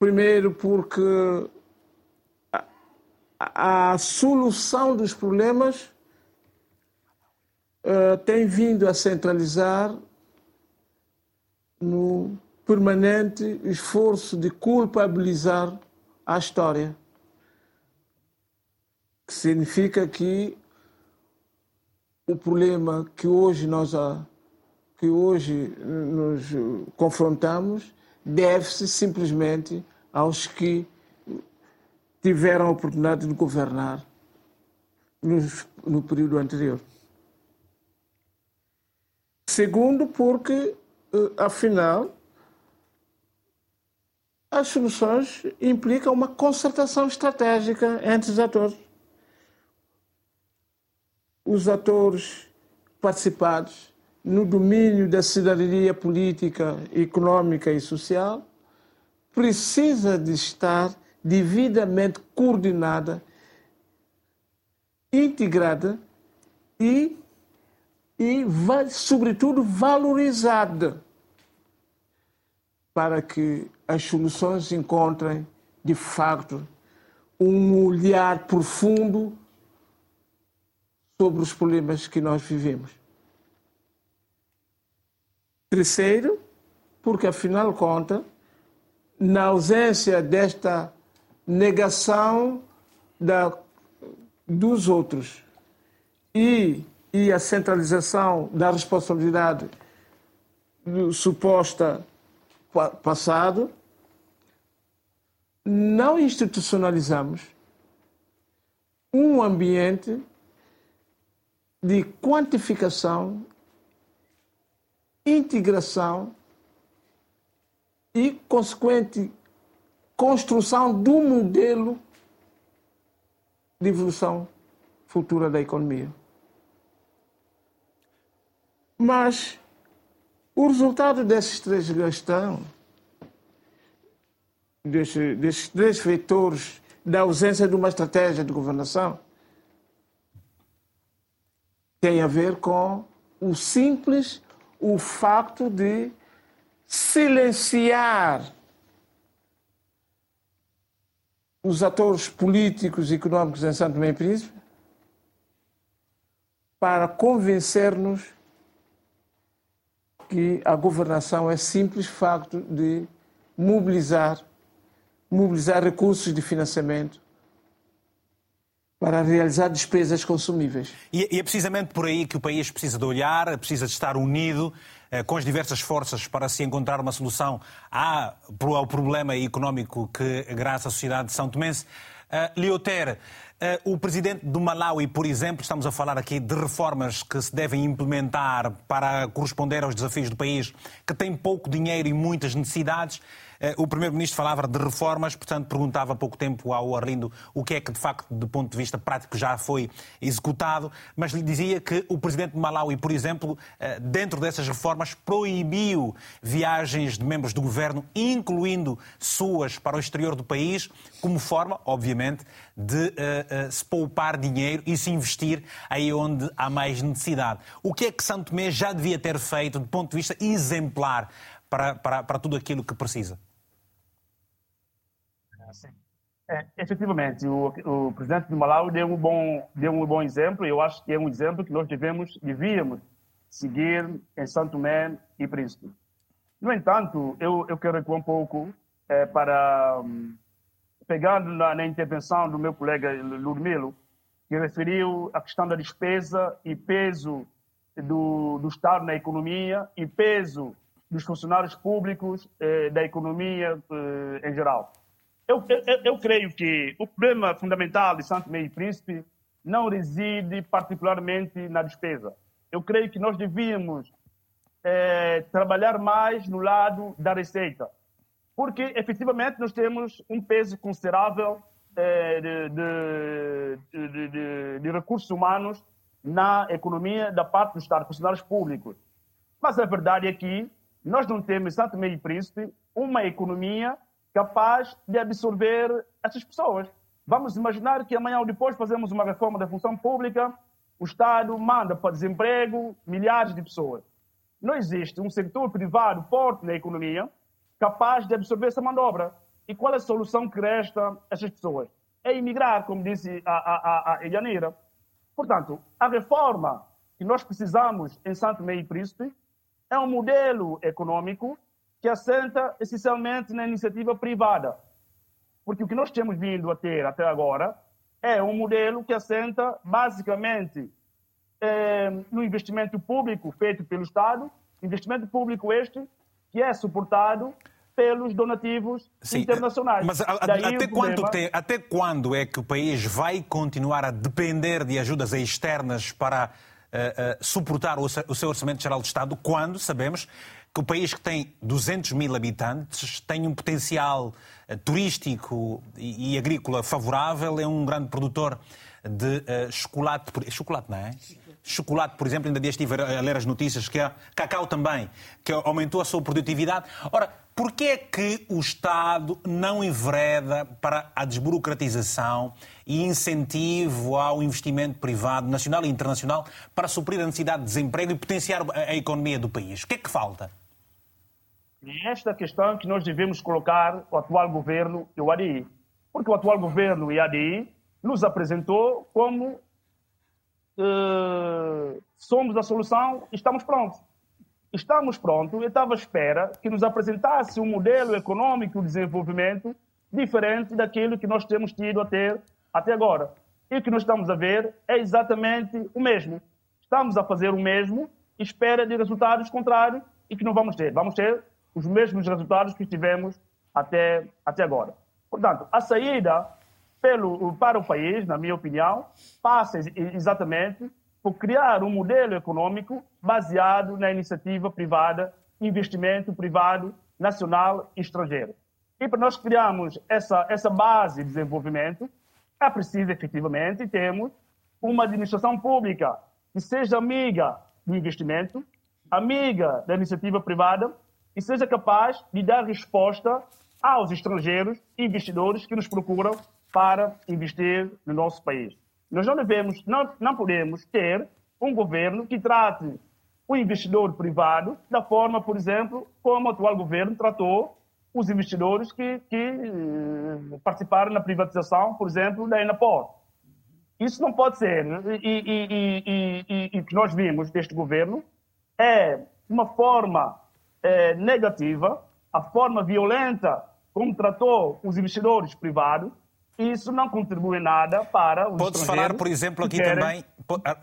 Primeiro, porque a, a solução dos problemas uh, tem vindo a centralizar no permanente esforço de culpabilizar a história. Que significa que o problema que hoje nós que hoje nos confrontamos deve-se simplesmente aos que tiveram a oportunidade de governar no, no período anterior. Segundo, porque afinal, as soluções implicam uma concertação estratégica entre os atores. Os atores participados no domínio da cidadania política, econômica e social precisa de estar devidamente coordenada, integrada e e, sobretudo, valorizada para que as soluções encontrem, de facto, um olhar profundo sobre os problemas que nós vivemos. Terceiro, porque, afinal de contas, na ausência desta negação da, dos outros e e a centralização da responsabilidade suposta passado, não institucionalizamos um ambiente de quantificação, integração e consequente construção do modelo de evolução futura da economia. Mas o resultado desses três gestão, desses, desses três vetores da ausência de uma estratégia de governação, tem a ver com o simples, o facto de silenciar os atores políticos e económicos em Santo e Príncipe para convencer-nos que a governação é simples facto de mobilizar, mobilizar recursos de financiamento para realizar despesas consumíveis. E, é precisamente por aí que o país precisa de olhar, precisa de estar unido eh, com as diversas forças para se encontrar uma solução ao problema económico que graça a sociedade de São Tomense. Uh, Leoter, uh, o presidente do Malawi, por exemplo, estamos a falar aqui de reformas que se devem implementar para corresponder aos desafios do país, que tem pouco dinheiro e muitas necessidades. Eh, o Primeiro-Ministro falava de reformas, portanto, perguntava há pouco tempo ao Arlindo o que é que, de facto, do ponto de vista prático, já foi executado, mas lhe dizia que o Presidente de Malawi, por exemplo, eh, dentro dessas reformas, proibiu viagens de membros do governo, incluindo suas para o exterior do país, como forma, obviamente, de uh, uh, se poupar dinheiro e se investir aí onde há mais necessidade. O que é que Santo Tomé já devia ter feito do ponto de vista exemplar para, para, para tudo aquilo que precisa? É, efetivamente, o, o, presidente de Malawi deu um bom deu um bom exemplo. Eu acho que é um exemplo que nós devemos devíamos seguir em Santo Tomé e Príncipe. No entanto, eu, eu quero recuar um pouco é, para um, pegando na, na, intervenção do meu colega Lurmilo, que referiu a questão da despesa e peso do, do Estado na economia e peso dos funcionários públicos eh, da economia eh, em geral. Eu, eu, eu, creio que o problema fundamental de Santo Meio Príncipe não reside particularmente na despesa. Eu creio que nós devíamos é, trabalhar mais no lado da receita, porque efetivamente nós temos um peso considerável é, de, de, de, de, recursos humanos na economia da parte do Estado, funcionários públicos. Mas a verdade é que nós não temos, Santo Meio Príncipe, uma economia capaz de absorver essas pessoas. Vamos imaginar que amanhã ou depois fazemos uma reforma da função pública, o Estado manda para desemprego milhares de pessoas. Não existe um setor privado forte na economia capaz de absorver essa manobra. E qual é a solução que resta a essas pessoas? É emigrar, como disse a, a, a Elianira. Portanto, a reforma que nós precisamos em Santo Meio Príncipe é um modelo econômico que assenta essencialmente na iniciativa privada. Porque o que nós temos vindo a ter até agora é um modelo que assenta basicamente é, no investimento público feito pelo Estado, investimento público este que é suportado pelos donativos Sim, internacionais. Mas a, a, até, quando tem, até quando é que o país vai continuar a depender de ajudas externas para uh, uh, suportar o, o seu orçamento geral de Estado, quando sabemos que o país que tem 200 mil habitantes tem um potencial uh, turístico e, agrícola favorável, é um grande produtor de uh, chocolate. Chocolate, não é? Chocolate, por exemplo, ainda dia estive a ler as notícias que a cacau também, que aumentou a sua produtividade. Ora, Porquê é que o Estado não envereda para a desburocratização e incentivo ao investimento privado nacional e internacional para suprir a necessidade de desemprego e potenciar a economia do país? O que é que falta? E esta questão que nós devemos colocar o atual governo e o ADI. Porque o atual governo e o ADI nos apresentou como uh, somos a solução e estamos prontos. Estamos prontos, eu estava à espera que nos apresentasse um modelo econômico de desenvolvimento diferente daquilo que nós temos tido até, até agora. E o que nós estamos a ver é exatamente o mesmo. Estamos a fazer o mesmo, espera de resultados contrários e que não vamos ter. Vamos ter os mesmos resultados que tivemos até, até agora. Portanto, a saída pelo, para o país, na minha opinião, passa exatamente por criar um modelo econômico baseado na iniciativa privada, investimento privado nacional e estrangeiro. E para nós criarmos essa, essa base de desenvolvimento, é preciso efetivamente termos uma administração pública que seja amiga do investimento, amiga da iniciativa privada e seja capaz de dar resposta aos estrangeiros investidores que nos procuram para investir no nosso país. Nós não devemos, não, não podemos ter um governo que trate o investidor privado da forma, por exemplo, como o atual governo tratou os investidores que, que eh, participaram na privatização, por exemplo, da Enapor. Isso não pode ser. E, e, e, o que nós vimos deste governo é uma forma eh, negativa, a forma violenta como tratou os investidores privados, isso não contribui nada para os Podes falar, por exemplo, aqui também. Ah,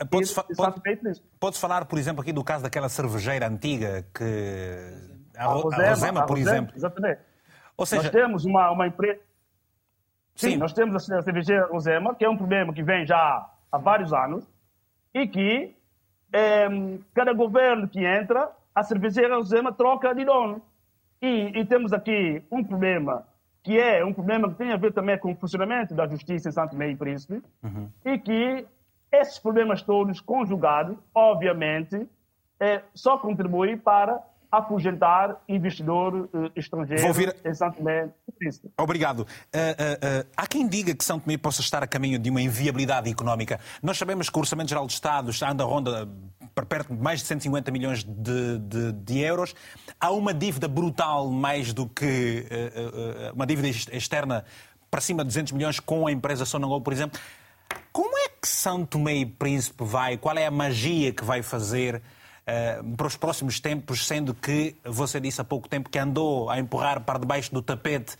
podes falar, por exemplo, aqui do caso daquela cervejeira antiga que. A, a Rosema, a Rosema por Rosema, exemplo. Exatamente. Ou seja, nós temos uma, uma empresa. Sim, Sim, nós temos a cervejeira Rosema, que é um problema que vem já há vários anos, e que é, cada governo que entra, a cervejeira Rosema troca de dono. E, e, temos aqui um problema que é um problema que tem a ver também com o funcionamento da justiça em Santo Meio e Príncipe, uhum. e que esses problemas todos conjugados, obviamente, é, só contribuem para afugentar investidor uh, estrangeiro Vou vir... em São Tomé e Príncipe. Obrigado. Uh, uh, há quem diga que São Tomé possa estar a caminho de uma inviabilidade económica. Nós sabemos que o Orçamento Geral do Estado anda a ronda para perto de mais de 150 milhões de, de, de euros. Há uma dívida brutal, mais do que uma dívida externa para cima de 200 milhões com a empresa Sonangol, por exemplo. Como é que São Tomé e Príncipe vai? Qual é a magia que vai fazer? Eh, para os próximos tempos, sendo que você disse há pouco tempo que andou a empurrar para debaixo do tapete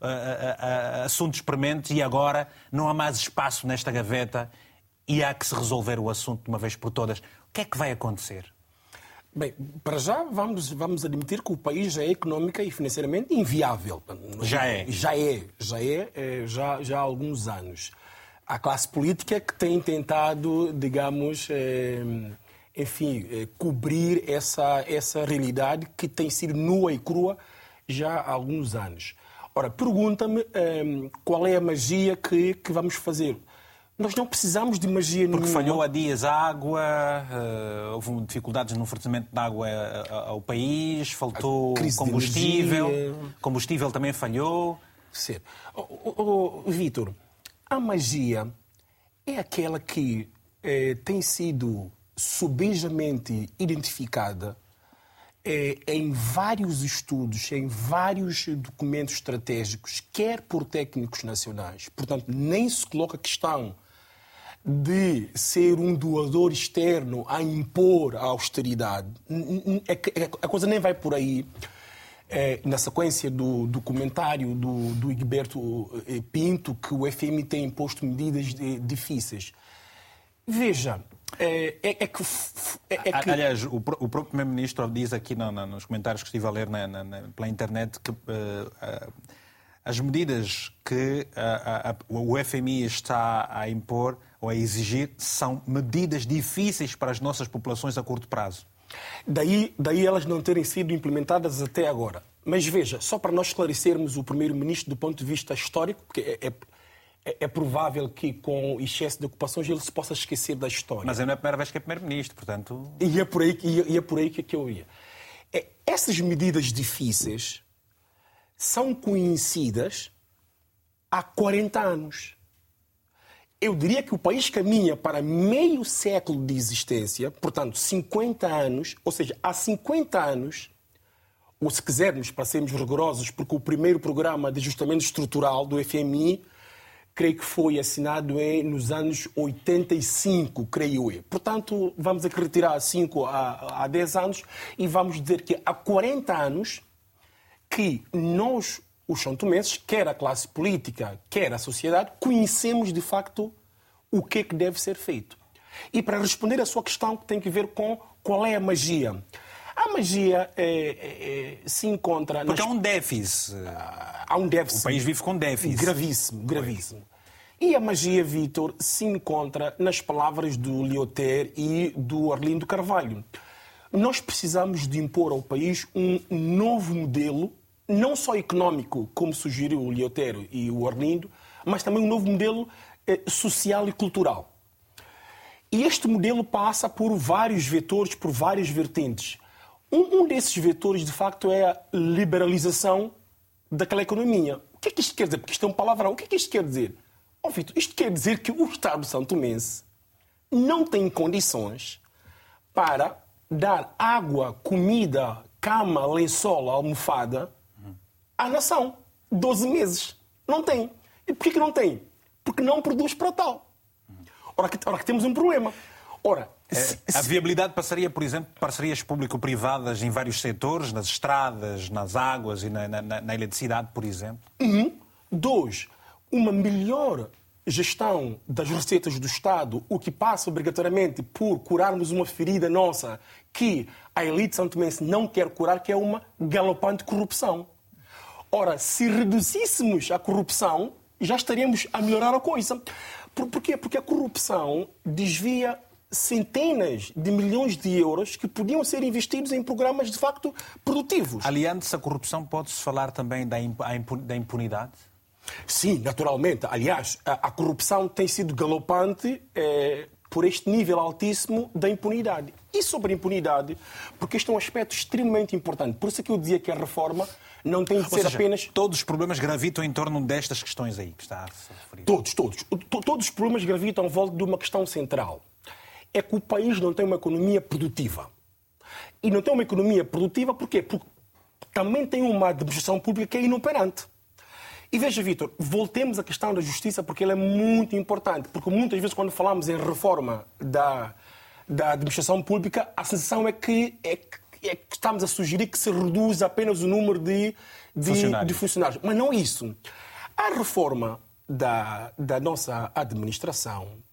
uh, uh, assuntos prementes e agora não há mais espaço nesta gaveta e há que se resolver o assunto de uma vez por todas. O que é que vai acontecer? Bem, para já vamos, vamos admitir que o país já é económica e financeiramente inviável. Já é. Já é, já é, já, já há alguns anos. A classe política que tem tentado, digamos, é, enfim, eh, cobrir essa, essa realidade que tem sido nua e crua já há alguns anos. Ora, pergunta-me um, ehm, qual é a magia que, que vamos fazer. Nós não precisamos de magia Porque nenhuma. falhou há dias a água, uh, houve dificuldades no fornecimento de água eh, ao país, faltou combustível, combustível também falhou. Certo. Oh, oh, oh, Vitor, a magia é aquela que eh, tem sido subejamente identificada é, em vários estudos, em vários documentos estratégicos, quer por técnicos nacionais. Portanto, nem se coloca a questão de ser um doador externo a impor a austeridade. É é, a coisa nem vai por aí. É, na sequência do documentário do, do Egberto eh, Pinto, que o FMI tem imposto medidas difíceis. Veja, é, é, é, que, é, é que... Aliás, o, o próprio Primeiro-Ministro diz aqui no, no, nos comentários que estive a ler na, na, pela internet que uh, uh, as medidas que uh, o FMI está a impor ou a exigir são medidas difíceis para as nossas populações a curto prazo. Daí, daí elas não terem sido implementadas até agora. Mas veja, só para nós esclarecermos o Primeiro-Ministro do ponto de vista histórico, porque é, é é, é, provável que com excesso de ocupações ele se possa esquecer da história. Mas não é a primeira vez que é primeiro-ministro, portanto... E é por aí, e é por aí que eu ia. É, essas medidas difíceis são conhecidas há 40 anos. Eu diria que o país caminha para meio século de existência, portanto, 50 anos, ou seja, há 50 anos, ou se quisermos, para sermos rigorosos, porque o primeiro programa de ajustamento estrutural do FMI creio que foi assinado em, nos anos 85, creio eu. Portanto, vamos aqui retirar 5 a, a 10 anos e vamos dizer que há 40 anos que nós, os santomenses, quer a classe política, quer a sociedade, conhecemos de facto o que é que deve ser feito. E para responder à sua questão, que tem que ver com qual é a magia. A magia é, é, se encontra. Porque nas... há um déficit. Há um déficit. O país vive com déficit. Gravíssimo, gravíssimo. E a magia, Vitor, se encontra nas palavras do Lioter e do Arlindo Carvalho. Nós precisamos de impor ao país um novo modelo, não só económico, como sugeriu o Lioter e o Arlindo, mas também um novo modelo social e cultural. E este modelo passa por vários vetores, por várias vertentes. Um, um desses vetores, de facto, é a liberalização daquela economia. O que é que isto quer dizer? Porque isto é um palavrão. O que é que isto quer dizer? Oh, isto quer dizer que o Estado santomense não tem condições para dar água, comida, cama, lençol, almofada à nação. 12 meses. Não tem. E por que não tem? Porque não produz para tal. Ora que, ora que temos um problema. Ora, A viabilidade passaria, por exemplo, parcerias público-privadas em vários setores, nas estradas, nas águas e na, na, na eletricidade, por exemplo? Um. Dois, uma melhor gestão das receitas do Estado, o que passa obrigatoriamente por curarmos uma ferida nossa que a elite santomense não quer curar, que é uma galopante corrupção. Ora, se reduzíssemos a corrupção, já estaríamos a melhorar a coisa. Por, porquê? Porque a corrupção desvia centenas de milhões de euros que podiam ser investidos em programas de facto produtivos. Aliando-se à corrupção, pode-se falar também da impunidade? Sim, naturalmente. Aliás, a, a corrupção tem sido galopante eh, por este nível altíssimo da impunidade. E sobre a impunidade, porque este é um aspecto extremamente importante. Por isso é que eu dizia que a reforma não tem de ser seja, apenas. Todos os problemas gravitam em torno destas questões aí que está a referir. Todos, todos. Todos os problemas gravitam em volta de uma questão central. É que o país não tem uma economia produtiva. E não tem uma economia produtiva porquê? Porque também tem uma administração pública que é inoperante. E veja, Vitor, voltemos à questão da justiça porque ela é muito importante. Porque muitas vezes, quando falamos em reforma da, da administração pública, a sensação é que, é, é que estamos a sugerir que se reduza apenas o número de, de, funcionários. de funcionários. Mas não isso. A reforma da, da nossa administração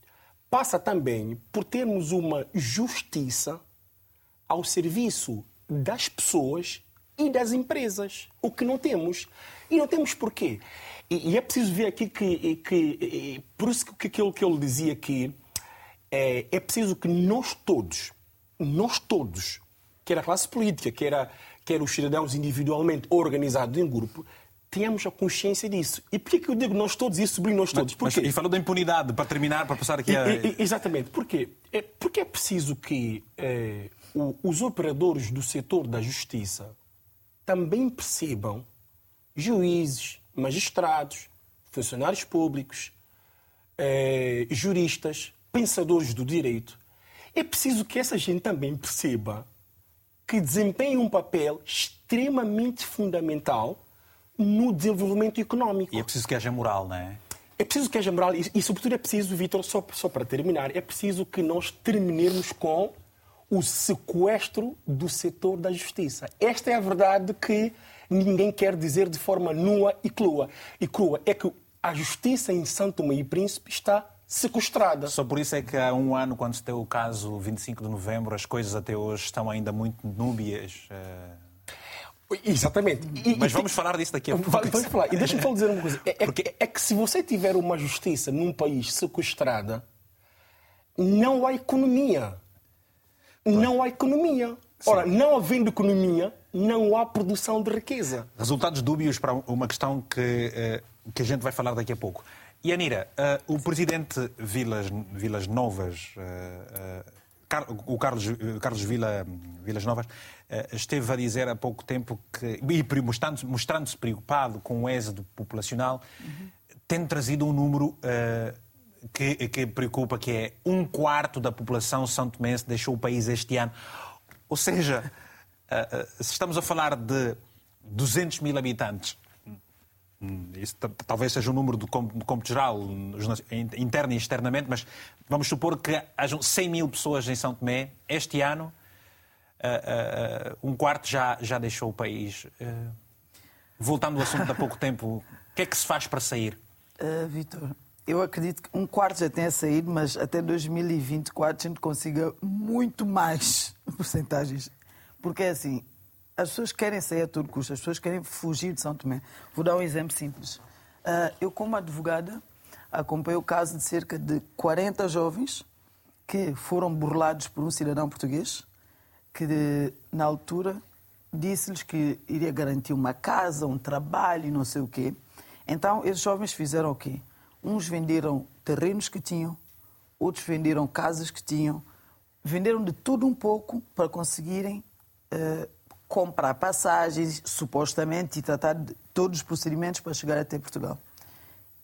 passa também por termos uma justiça ao serviço das pessoas e das empresas, o que não temos. E não temos porquê. E, e é preciso ver aqui que, que por isso que aquilo que ele dizia aqui, é, é preciso que nós todos, nós todos, quer a classe política, quer, quer os cidadãos individualmente organizados em grupo, tenhamos a consciência disso. E por que eu digo nós todos e sublinho nós todos? Mas, mas, e falou da impunidade, para terminar, para passar aqui a... E, e, exatamente. Porquê? É, porque é preciso que é, o, os operadores do setor da justiça também percebam juízes, magistrados, funcionários públicos, eh, juristas, pensadores do direito. É preciso que essa gente também perceba que desempenha um papel extremamente fundamental no desenvolvimento económico. E é preciso que haja moral, não é? É preciso que haja moral e, e sobretudo, é preciso, Vitor, só, só para terminar, é preciso que nós terminemos com o sequestro do setor da justiça. Esta é a verdade que ninguém quer dizer de forma nua e crua. E crua é que a justiça em Santo Tomé e Príncipe está sequestrada. Só por isso é que há um ano, quando se deu o caso 25 de novembro, as coisas até hoje estão ainda muito núbias. Uh... Exatamente. E, Mas vamos falar disso daqui a pouco. Vamos falar. E deixa-me só dizer uma coisa. É, é Porque... é, é que se você tiver uma justiça num país sequestrada, não há economia. Não há economia. Ora, não havendo economia, não há produção de riqueza. Resultados dúbios para uma questão que, eh, que a gente vai falar daqui a pouco. E Anira, uh, o presidente Vilas, Vilas Novas, uh, uh, o Carlos, Carlos Vila, Vilas Novas, esteve a dizer há pouco tempo que, e mostrando-se mostrando preocupado com o êxodo populacional, uhum. tendo trazido um número que, que preocupa, que é um quarto da população são tomense deixou o país este ano. Ou seja, uh, uh, se estamos a falar de 200 mil habitantes, isso talvez seja um número do cômputo geral, interno e externamente, mas vamos supor que hajam 100 mil pessoas em São Tomé. Este ano, uh, um quarto já, já deixou o país. voltando ao assunto de há pouco tempo, o que é que se faz para sair? Vitor, eu acredito que um quarto já tenha saído, mas até 2024 a gente consiga muito mais porcentagens. Porque é assim, as pessoas querem sair a todo custo, as pessoas querem fugir de São Tomé. Vou dar um exemplo simples. Uh, eu, como advogada, acompanhei o caso de cerca de 40 jovens que foram burlados por um cidadão português que, na altura, disse-lhes que iria garantir uma casa, um trabalho e não sei o quê. Então, esses jovens fizeram o quê? Uns venderam terrenos que tinham, outros venderam casas que tinham, venderam de tudo um pouco para conseguirem uh, comprar passagens, supostamente, e tratar de todos os procedimentos para chegar até Portugal.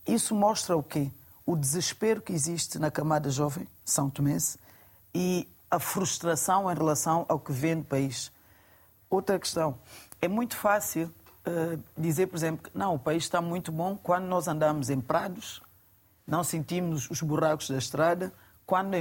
Isso mostra o quê? O desespero que existe na camada jovem, São Tomense, e a frustração em relação ao que vem no país. Outra questão. É muito fácil uh, dizer, por exemplo, que não, o país está muito bom quando nós andamos em prados, não sentimos os buracos da estrada, quando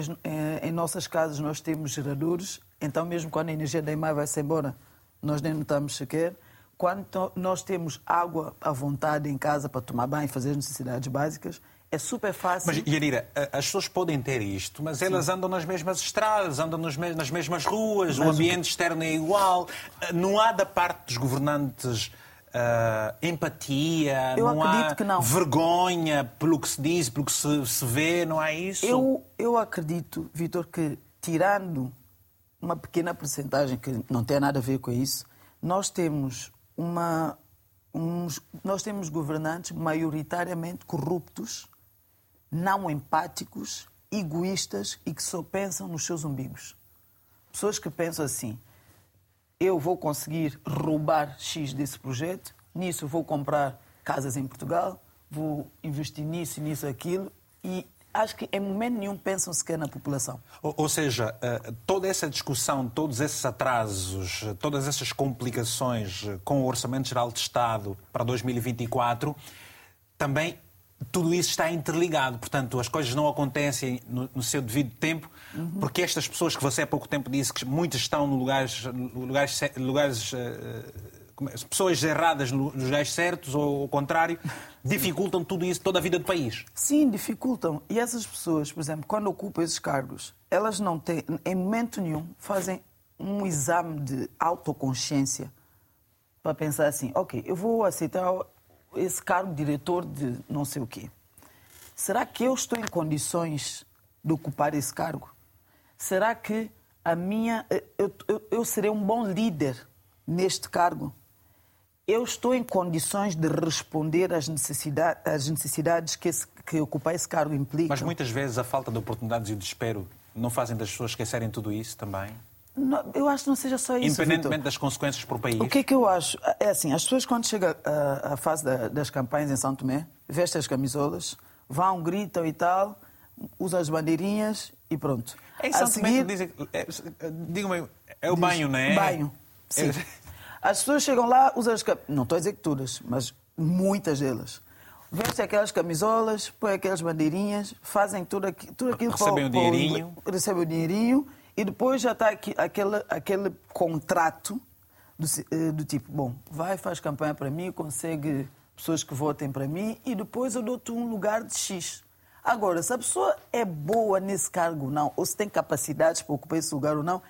em nossas casas nós temos geradores, então mesmo quando a energia da EMAI vai-se embora, nós nem notamos sequer. Quando nós temos água à vontade em casa para tomar banho e fazer as necessidades básicas, é super fácil. Mas, Yarira, as pessoas podem ter isto, mas elas Sim. andam nas mesmas estradas, andam nas mesmas ruas, mas o ambiente o... externo é igual. Não há da parte dos governantes uh, empatia, eu não acredito há que não. vergonha pelo que se diz, pelo que se, se vê, não há isso? Eu, eu acredito, Vitor, que tirando uma pequena porcentagem que não tem nada a ver com isso, nós temos uma uns, nós temos governantes maioritariamente corruptos, não empáticos, egoístas e que só pensam nos seus umbigos. Pessoas que pensam assim: eu vou conseguir roubar X desse projeto, nisso vou comprar casas em Portugal, vou investir nisso, nisso, aquilo, e acho que em momento nenhum pensam sequer na população. Ou, ou, seja, eh, toda essa discussão, todos esses atrasos, todas essas complicações com o Orçamento Geral de Estado para 2024, também tudo isso está interligado. Portanto, as coisas não acontecem no, no seu devido tempo, uhum. porque estas pessoas que você há pouco tempo disse que muitas estão no lugares, lugares, lugares uh, pessoas erradas nos lugares certos ou o contrário, dificultam tudo isso, toda a vida do país. Sim, dificultam. E essas pessoas, por exemplo, quando ocupam esses cargos, elas não têm, em momento nenhum, fazem um exame de autoconsciência para pensar assim, ok, eu vou aceitar esse cargo de diretor de não sei o quê. Será que eu estou em condições de ocupar esse cargo? Será que a minha eu, eu, eu serei um bom líder neste cargo? Eu estou em condições de responder às necessidades, às necessidades que, esse, que ocupar esse cargo implica. Mas muitas vezes a falta de oportunidades e o desespero não fazem das pessoas esquecerem tudo isso também? Não, eu acho que não seja só isso. Independentemente Victor. das consequências para o país. O que é que eu acho? É assim, as pessoas quando chega a, a fase da, das campanhas em São Tomé, vestem as camisolas, vão, gritam e tal, usam as bandeirinhas e pronto. Em São a Tomé seguir... dizem, é, digam-me, é o banho, não é? Banho, sim. É... As pessoas chegam lá, usam as camisolas, não estou a dizer que todas, mas muitas delas. Vestem aquelas camisolas, põem aquelas bandeirinhas, fazem tudo, aqui, tudo aquilo recebem para, o dinheirinho. recebem o dinheirinho e depois já está aqui, aquele, aquele contrato do, eh, do, tipo, bom, vai, faz campanha para mim, consegue pessoas que votem para mim e depois eu dou-te um lugar de X. Agora, se a pessoa é boa nesse cargo ou não, ou se tem capacidades para ocupar esse lugar ou não,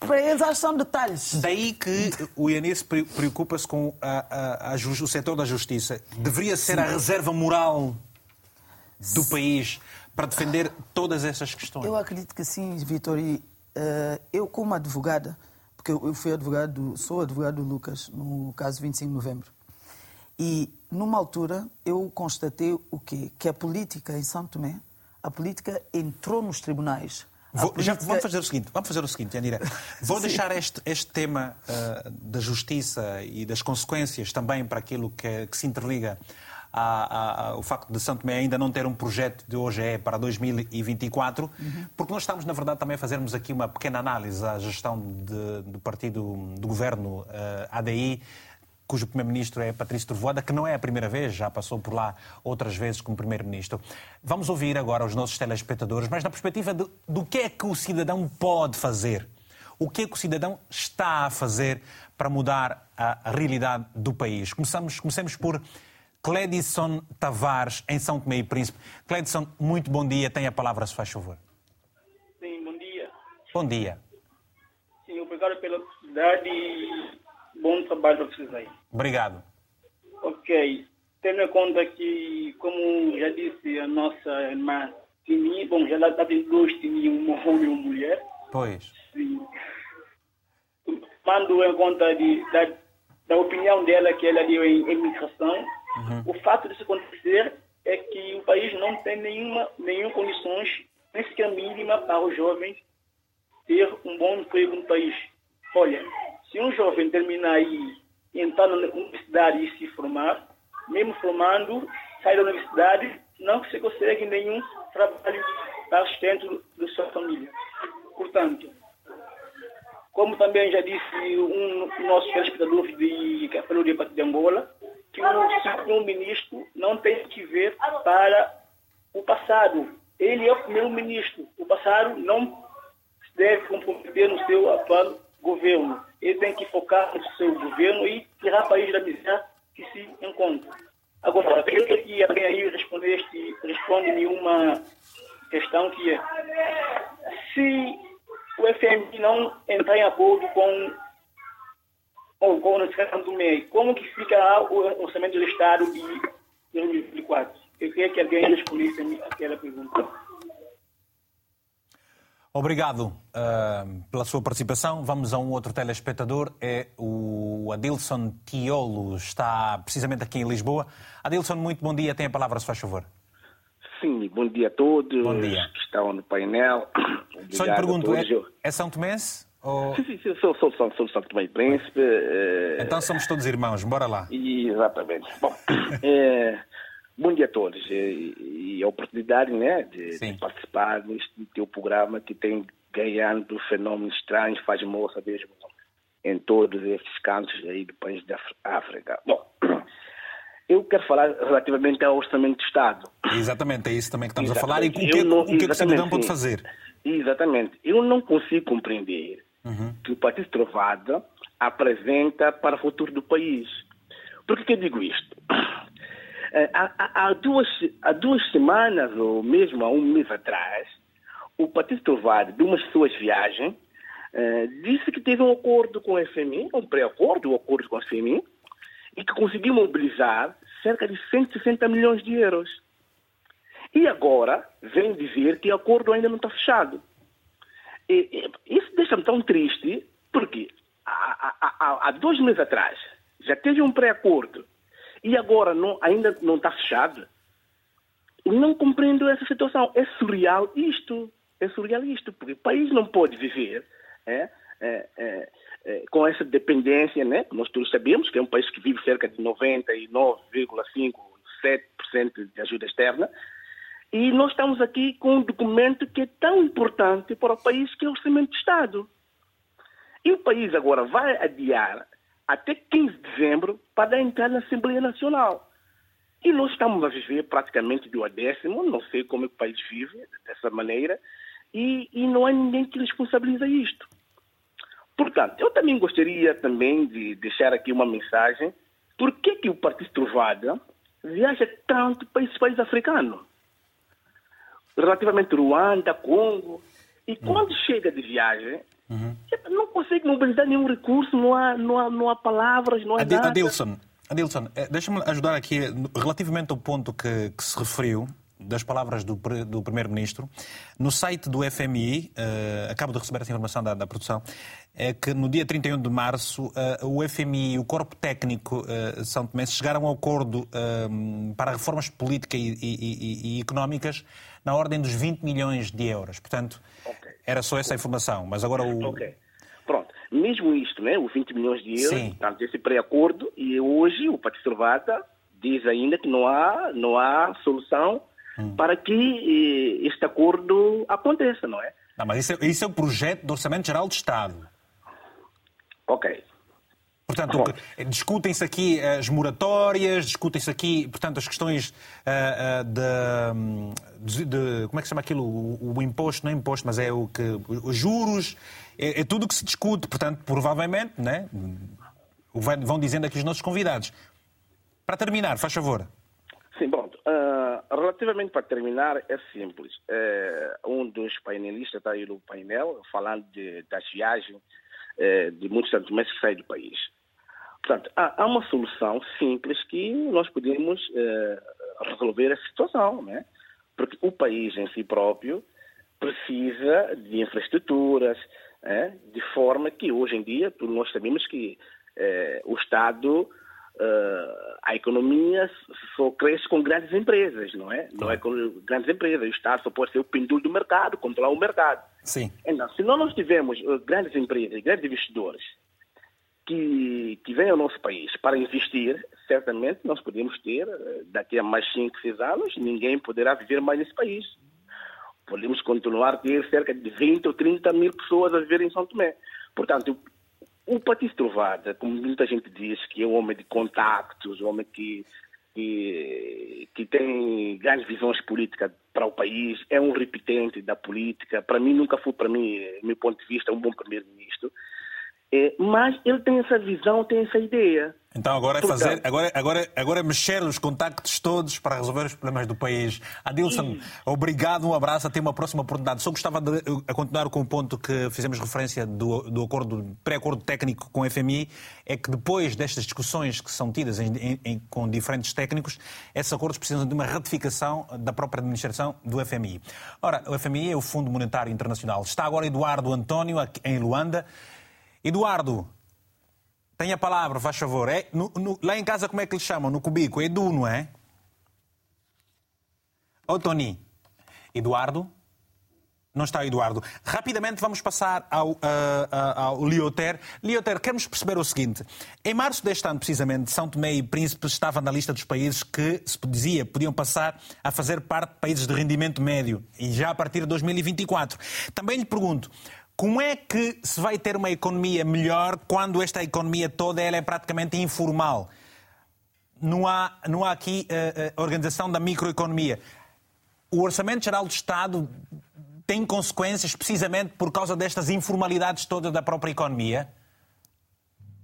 para eles acho que são detalhes. Daí que o Ianis preocupa-se com a, a, a, o setor da justiça. Deveria ser Sim. a reserva moral do país para defender todas essas questões. Eu acredito que sim, Vitor. E uh, eu, como advogada, porque eu fui advogado, sou advogado do Lucas no caso 25 de novembro. E numa altura eu constatei o quê? Que a política em São Tomé, a política entrou nos tribunais. Vou, política... já, vamos fazer o seguinte, vamos fazer o seguinte, Yanira. Vou deixar este, este tema uh, da justiça e das consequências também para aquilo que, que se interliga ao facto de Santo Tomé ainda não ter um projeto de OGE para 2024, uhum. porque nós estamos, na verdade, também a fazermos aqui uma pequena análise à gestão de, do partido do governo uh, eh, ADI, cujo primeiro-ministro é Patrício Trovoada, que não é a primeira vez, já passou por lá outras vezes como primeiro-ministro. Vamos ouvir agora os nossos telespectadores, mas na perspectiva de, do que é que o cidadão pode fazer. O que é que o cidadão está a fazer para mudar a, a realidade do país? Começamos, comecemos por Cledison Tavares, em São Tomé e Príncipe. Cledison, muito bom dia. Tem a palavra, se faz favor. Sim, bom dia. Bom dia. Sim, obrigado pela oportunidade bom trabalho para vocês aí. Obrigado. Ok. Tendo em conta que, como já disse a nossa irmã Tini, bom, já está tendo dois Tini, um homem e uma mulher. Pois. Sim. Mando em conta de, da, da opinião dela que ela deu em imigração Uhum. O fato disso acontecer é que o país não tem nenhuma, nenhuma condições, nem sequer mínima, para os jovens ter um bom emprego no país. Olha, se um jovem terminar aí e entrar na universidade e se formar, mesmo formando, sai da universidade, não se consegue nenhum trabalho para sustento da sua família. Portanto, como também já disse um nosso telespectador de falou de de Angola, que o, o ministro não tem que ver para o passado, ele é o primeiro-ministro. O Passaro não deve comprometer no seu atual governo. Ele tem que focar no seu governo e tirar o país da miséria que se encontra. Agora, eu que alguém aí respondeste, responde nenhuma questão que é se o FMI não entrar em acordo com ou com o orçamento do MEI, como que fica o orçamento do Estado de 2024? Eu queria que alguém respondesse aquela pergunta. Obrigado uh, pela sua participação. Vamos a um outro telespectador. É o Adilson Tiolo, está precisamente aqui em Lisboa. Adilson, muito bom dia. Tem a palavra, se faz favor. Sim, bom dia a todos bom dia. que estão no painel. Obrigado Só lhe pergunto, é, é, São Tomense? Ou... Sim, sim, sim sou, sou, sou, sou São Tomé e Príncipe. Uh... Então somos todos irmãos, bora lá. Exatamente. Bom, é, bom dia a todos. E, e a oportunidade né, de, de, participar neste teu programa que tem ganhando fenômenos estranhos, faz moça mesmo em todos esses cantos aí do país da África. Bom, eu quero falar relativamente ao Orçamento de Estado. Exatamente, é isso também que estamos exatamente. a falar. E o que, não, o que, é que o cidadão pode fazer? Exatamente. Eu não consigo compreender uhum. que o Partido Trovada apresenta para o futuro do país. Por que eu digo isto? Eh, há, há, duas, há duas semanas, ou mesmo há um mês atrás, o Partido Trovada, de umas suas viagens, eh, disse que teve um acordo com o FMI, um pré-acordo, um acordo com o FMI, e que conseguiu mobilizar cerca de 160 milhões de euros. E agora vem dizer que o acordo ainda não está fechado. E, e, isso deixa-me tão triste, porque há, há, há, dois meses atrás já teve um pré-acordo e agora não, ainda não está fechado. Não compreendo essa situação. É surreal isto. É surreal isto, porque o país não pode viver é, é, é, é, com essa dependência, né? Nós todos sabemos que é um país que vive cerca de 99,5%, de ajuda externa. E nós estamos aqui com um documento que é tão importante para o país que é o Orçamento de Estado. E o país agora vai adiar até 15 de dezembro para entrar na Assembleia Nacional. E nós estamos a viver praticamente do décimo, não sei como é que o país vive dessa maneira, e, e não há ninguém que responsabiliza isto. Portanto, eu também gostaria também de deixar aqui uma mensagem. Por que, que o Partido Trovada viaja tanto para esses países africanos? Relativamente Ruanda, Congo. E quando chega de viagem, uhum. não consegue mobilizar nenhum recurso, não há, não há, não há palavras, não há Ad nada. Adilson, Adilson eh, deixa-me ajudar aqui relativamente ao ponto que, que se referiu das palavras do, do Primeiro-Ministro, no site do FMI, uh, eh, acabo de receber essa informação da, da, produção, é que no dia 31 de março uh, o FMI e o Corpo Técnico uh, São Tomé chegaram a um acordo para reformas políticas e, e, e, e, económicas na ordem dos 20 milhões de euros. Portanto, okay. era só essa informação. Mas agora o. Okay. Pronto. Mesmo isto, né, os 20 milhões de euros, Sim. portanto, esse pré-acordo, e hoje o Partido Servata diz ainda que não há, não há solução hum. para que este acordo aconteça, não é? Não, mas isso é, isso é o projeto do Orçamento Geral do Estado. Ok. Portanto, discutem-se aqui as moratórias, discutem-se aqui, portanto, as questões uh, uh, de, de, Como é que se chama aquilo? O, o, imposto, não é imposto, mas é o que. Os juros, é, é tudo o que se discute. Portanto, provavelmente, né? Vão dizendo aqui os nossos convidados. Para terminar, faz favor. Sim, bom, uh, relativamente para terminar, é simples. Uh, um dos painelistas está aí no painel falando de, das viagens uh, de muitos santomenses que saem do país. Portanto, há, há, uma solução simples que nós podemos eh, resolver a situação, né? porque o país em si próprio precisa de infraestruturas, né? de forma que hoje em dia, nós sabemos que o Estado Uh, a economia só cresce com grandes empresas, não é? Não é com grandes empresas. O Estado só pode ser o penduro do mercado, controlar o mercado. Sim. Então, se nós não tivermos uh, grandes empresas, grandes investidores que, que venham ao nosso país para investir, certamente nós podemos ter, uh, daqui a mais 5, 6 anos, ninguém poderá viver mais nesse país. Podemos continuar a ter cerca de 20 ou 30 mil pessoas a viver em São Tomé. Portanto, o Patrício Trovada, como muita gente diz, que é um homem de contactos, um homem que que, que tem grandes visões políticas para o país, é um repetente da política. Para mim, nunca foi, para mim, meu ponto de vista, um bom primeiro-ministro. É, mas ele tem essa visão, tem essa ideia. Então agora é fazer, agora, agora, agora é mexer os contactos todos para resolver os problemas do país. Adilson, Sim. obrigado, um abraço, até uma próxima oportunidade. Só gostava de continuar com o ponto que fizemos referência do, do acordo, pré-acordo técnico com o FMI, é que depois destas discussões que são tidas em, em, com diferentes técnicos, esses acordos precisam de uma ratificação da própria administração do FMI. Ora, o FMI é o Fundo Monetário Internacional. Está agora Eduardo António em Luanda. Eduardo, tem a palavra, faz favor. É, no, no, lá em casa, como é que lhe chamam? No cubico? Edu, não é? Ô, Tony. Eduardo? Não está o Eduardo. Rapidamente vamos passar ao, uh, ao Lioter. Lioter, queremos perceber o seguinte. Em março deste ano, precisamente, São Tomé e Príncipe estava na lista dos países que, se dizia, podiam passar a fazer parte de países de rendimento médio. E já a partir de 2024. Também lhe pergunto, como é que se vai ter uma economia melhor quando esta economia toda ela é praticamente informal? Não há, não há aqui uh, uh, organização da microeconomia. O Orçamento Geral do Estado tem consequências precisamente por causa destas informalidades todas da própria economia?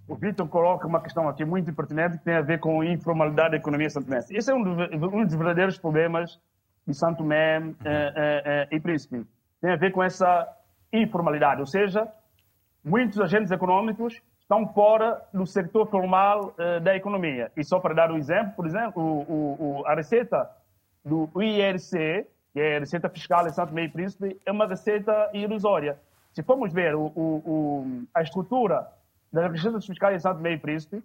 O Vitor coloca uma questão aqui muito pertinente que tem a ver com a informalidade da economia santomense. Esse é um, dos verdadeiros problemas de Santo Tomé uh, e Príncipe. Tem a ver com essa informalidade, ou seja, muitos agentes econômicos estão fora do setor formal uh, da economia. E só para dar um exemplo, por exemplo, o, o, a receita do IRC, que é a receita fiscal em Santo Meio Príncipe, é uma receita ilusória. Se formos ver o, a estrutura das receitas fiscais em Santo Meio Príncipe,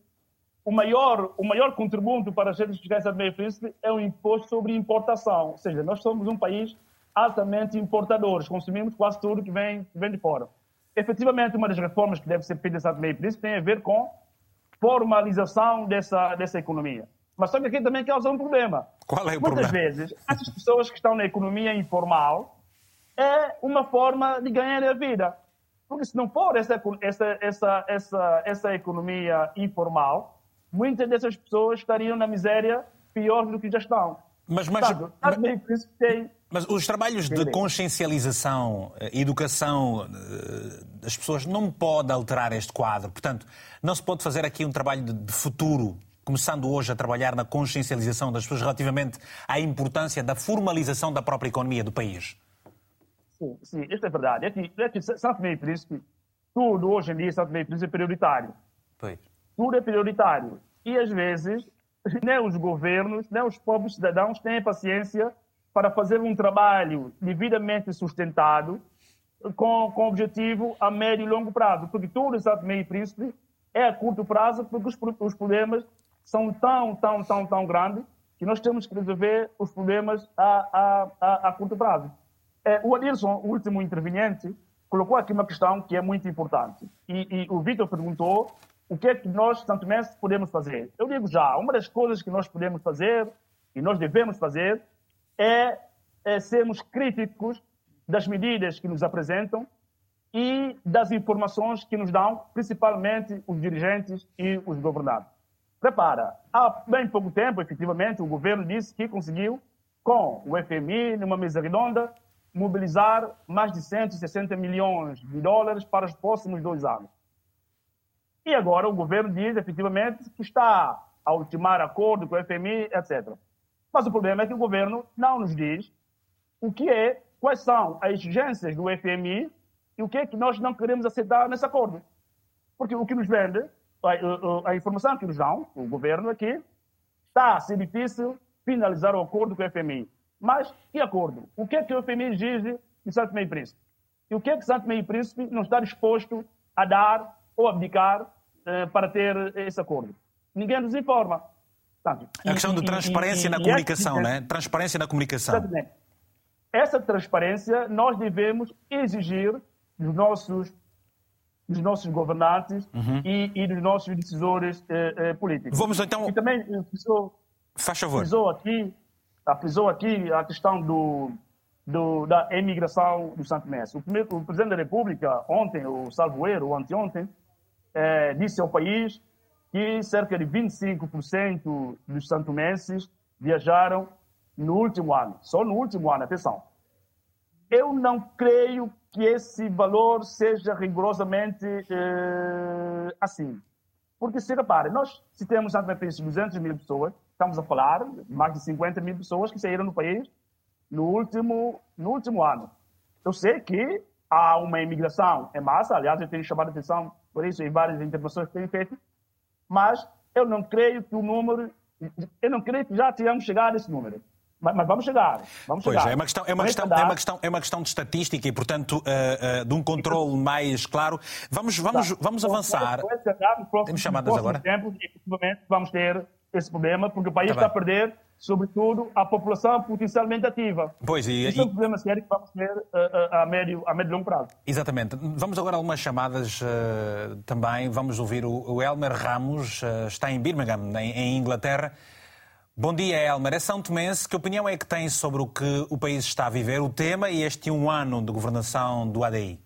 o maior, o maior contributo para as receitas fiscais em Santo Meio Príncipe é o imposto sobre importação. Ou seja, nós somos um país altamente importadores, consumimos quase tudo que vem, que vem de fora. Efetivamente, uma das reformas que deve ser feita nesse meio isso tem a ver com formalização dessa, dessa economia. Mas só que aqui também causa um problema. Qual é o Muitas problema? vezes, essas pessoas que estão na economia informal é uma forma de ganhar a vida. Porque se não for essa, essa, essa, essa, essa economia informal, muitas dessas pessoas estariam na miséria pior do que já estão. Mas, mas, Portanto, mas, tem mas os trabalhos de consciencialização, eh, educação eh, das pessoas não pode alterar este quadro. Portanto, não se pode fazer aqui um trabalho de futuro, começando hoje a trabalhar na consciencialização das pessoas relativamente à importância da formalização da própria economia do país. Sim, sim, isso é verdade. É que, é que Santo e Príncipe, tudo hoje em dia, Santo e Príncipe é prioritário. Pois. Tudo é prioritário. E às vezes, nem os governos, nem os próprios cidadãos têm paciência para fazer um trabalho devidamente sustentado com, com objetivo a médio e longo prazo. Porque tudo, exato, meio príncipe, é a curto prazo, porque os, os problemas são tão, tão, tão, tão grandes que nós temos que resolver os problemas a, a, a, a curto prazo. É, o Adilson, o último interveniente, colocou aqui uma questão que é muito importante. E, e o Vitor perguntou o que é que nós, Santo Mestre, podemos fazer. Eu digo já, uma das coisas que nós podemos fazer e nós devemos fazer é, é sermos críticos das medidas que nos apresentam e das informações que nos dão, principalmente os dirigentes e os governados. Repara, há bem pouco tempo, efetivamente, o governo disse que conseguiu, com o FMI, numa mesa redonda, mobilizar mais de 160 milhões de dólares para os próximos dois anos. E agora o governo diz, efetivamente, que está a ultimar acordo com o FMI, etc. Mas o problema é que o governo não nos diz o que é, quais são as exigências do FMI e o que é que nós não queremos aceitar nesse acordo. Porque o que nos vende, a, a, informação que nos dão, o governo aqui, está a ser difícil finalizar o acordo com o FMI. Mas que acordo? O que é que o FMI exige de Santo Meio Príncipe? E o que é que Santo Meio Príncipe não está disposto a dar ou abdicar eh, para ter esse acordo? Ninguém nos informa. Portanto, a questão de transparência e, na e, comunicação, né? Transparência na comunicação. Exatamente. Essa transparência nós devemos exigir dos nossos, dos nossos governantes uhum. e, e, dos nossos decisores eh, eh, políticos. Vamos então. E também frisou, Faz favor. Frisou aqui, frisou aqui a questão do, do, da emigração do Santo Mestre. O, primeiro, o Presidente da República, ontem, o Salvoeiro, ou anteontem, eh, disse ao país que cerca de 25% dos santomenses viajaram no último ano, só no último ano, atenção. Eu não creio que esse valor seja rigorosamente eh, assim. Porque, se repare, nós, se temos Santo Príncipe 200 mil pessoas, estamos a falar mais de 50 mil pessoas que saíram do país no último, no último ano. Eu sei que há uma imigração em massa, aliás, eu tenho chamado a atenção por isso em várias intervenções que tenho feito, mas eu não creio que o número, eu não creio que já tenhamos chegado a esse número. Mas, mas, vamos chegar. Vamos pois chegar. É, é uma questão, é uma questão, é uma questão, é uma questão de estatística e, portanto, uh, uh, de um controle mais claro. Vamos, vamos, vamos avançar. Temos chamadas agora. Efetivamente, vamos ter esse problema, porque o país tá está a perder, sobretudo, a população potencialmente ativa. Pois, e, Isso é um problema sério que vamos ter uh, a, médio, a médio e longo prazo. Exatamente. Vamos agora a algumas chamadas também. Vamos ouvir o, o Elmer Ramos, está em Birmingham, em, em Inglaterra. Bom dia, Elmer. É São Tomense. Que opinião é que tem sobre o que o país está a viver, o tema e este um ano de governação do ADI?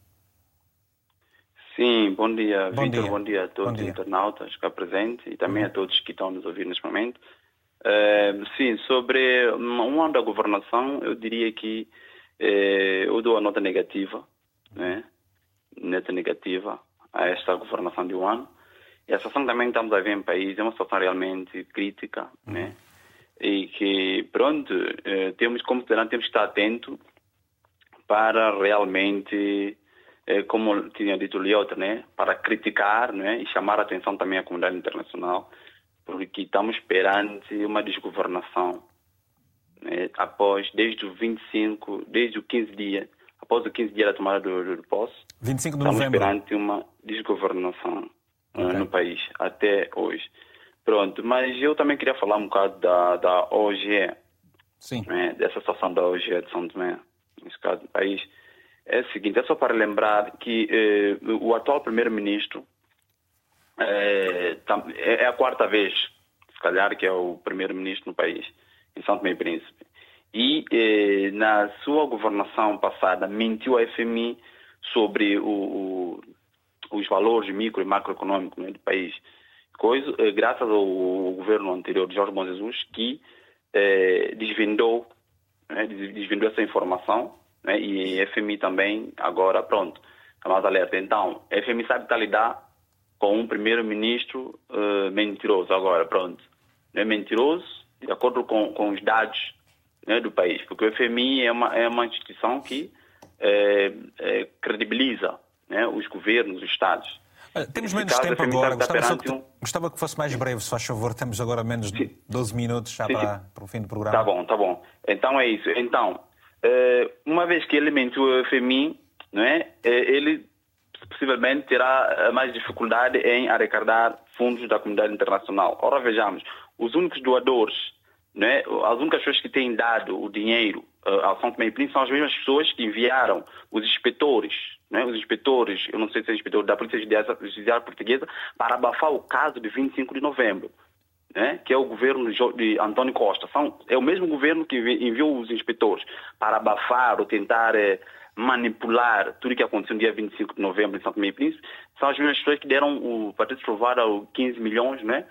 Sim, bom dia, bom Vitor. Bom dia a todos os internautas cá presentes e também a uhum. todos que estão nos ouvir neste momento. Uh, sim, sobre um ano da governação, eu diria que uh, eu dou a nota negativa, né? nota negativa a esta governação de um ano. E a situação também que estamos a ver em país é uma situação realmente crítica, né? Uhum e que, pronto, eh, temos como cidadão temos que estar atento para realmente, eh, como tinha dito o Lioto, né, para criticar né, e chamar a atenção também à comunidade internacional, porque estamos perante uma desgovernação. Né, após, desde o 25, desde o 15 dias, após o 15 dias da tomada do, do posse, 25 de estamos novembro. perante uma desgovernação eh, okay. no país, até hoje. Pronto, mas eu também queria falar um bocado da, da OGE. Sim. Né, dessa situação da OGE de São Tomé, nesse caso do país. É o seguinte, é só para lembrar que eh, o atual primeiro-ministro eh, é, é a quarta vez, se calhar, que é o primeiro-ministro no país, em São Tomé e Príncipe. E eh, na sua governação passada mentiu a FMI sobre o, o, os valores micro e macroeconômicos né, do país coisa, eh, graças ao, governo anterior de Jorge Bom Jesus, que eh, desvendou, né, desvendou essa informação, né, e a FMI também, agora, pronto, está mais alerta. Então, FMI sabe estar lidar com um primeiro-ministro eh, mentiroso, agora, pronto. É mentiroso, de acordo com, com os dados né, do país, porque o FMI é uma, é uma instituição que eh, eh, credibiliza né, os governos, os estados. Temos menos caso, tempo agora. Gostava, que, um... gostava, que fosse mais breve, se faz favor. Temos agora menos de 12 minutos já sim, para, sim. para, o fim do programa. Tá bom, tá bom. Então é isso. Então, uma vez que ele mentiu o FMI, não é? Eh, ele possivelmente terá eh, mais dificuldade em arrecadar fundos da comunidade internacional. Ora, vejamos, os únicos doadores, não é? as únicas pessoas que têm dado o dinheiro ao São Tomé e Príncipe são as mesmas pessoas que enviaram os inspetores né, os inspetores, eu não sei se é inspetor da Polícia Judiciária Portuguesa, para abafar o caso de 25 de novembro, né, que é o governo de António Costa. São, é o mesmo governo que enviou os inspetores para abafar ou tentar é, manipular tudo o que aconteceu no dia 25 de novembro em São Tomé e Príncipe. São as mesmas pessoas que deram o Patrício Trovada 15 milhões né,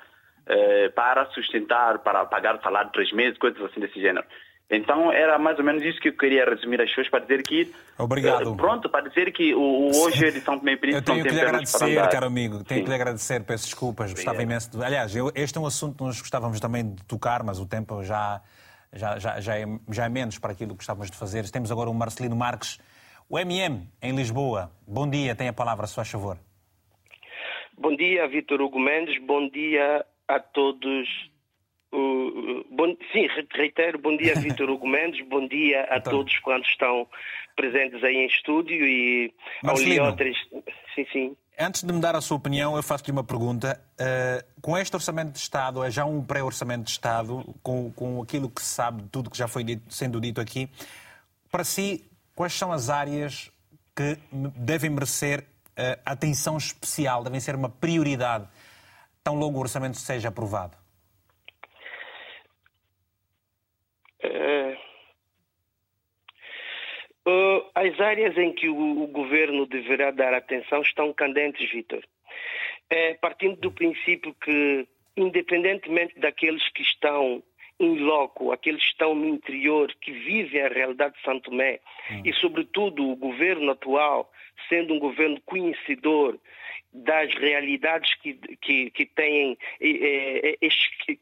é, para sustentar, para pagar o salário de três meses, coisas assim desse gênero. Então era mais ou menos isso que eu queria resumir as pessoas para dizer que Obrigado. Eh, pronto para dizer que o, hoje é de São Tomé e Príncipe Eu tenho que lhe agradecer, caro amigo. Tenho Sim. que lhe agradecer, peço desculpas, gostava imenso. De... Aliás, eu, este é um assunto que nós gostávamos também de tocar, mas o tempo já já, já, já, é, já é menos para aquilo que gostávamos de fazer. Temos agora o Marcelino Marques, o MM em Lisboa. Bom dia, tem a palavra, se faz favor. Bom dia, Vitor Hugo Mendes. Bom dia a todos Uh, bom, sim, reitero, bom dia Vitor Hugo Mendes, bom dia a então. todos quantos estão presentes aí em estúdio e Marcelino, ao Leotres. Sim, sim. Antes de me dar a sua opinião, eu faço-lhe uma pergunta. Uh, com este orçamento de Estado, é já um pré-orçamento de Estado, com, com aquilo que se sabe, tudo que já foi dito, sendo dito aqui, para si, quais são as áreas que devem merecer uh, atenção especial, devem ser uma prioridade, tão logo o orçamento seja aprovado? Uh, uh, as áreas em que o, o, governo deverá dar atenção estão candentes, Vitor. é, partindo do princípio que, independentemente daqueles que estão em loco, aqueles que estão no interior, que vivem a realidade de Santo Tomé, hum. e sobretudo o governo atual, sendo um governo conhecedor das realidades que, que, que, têm, eh, eh,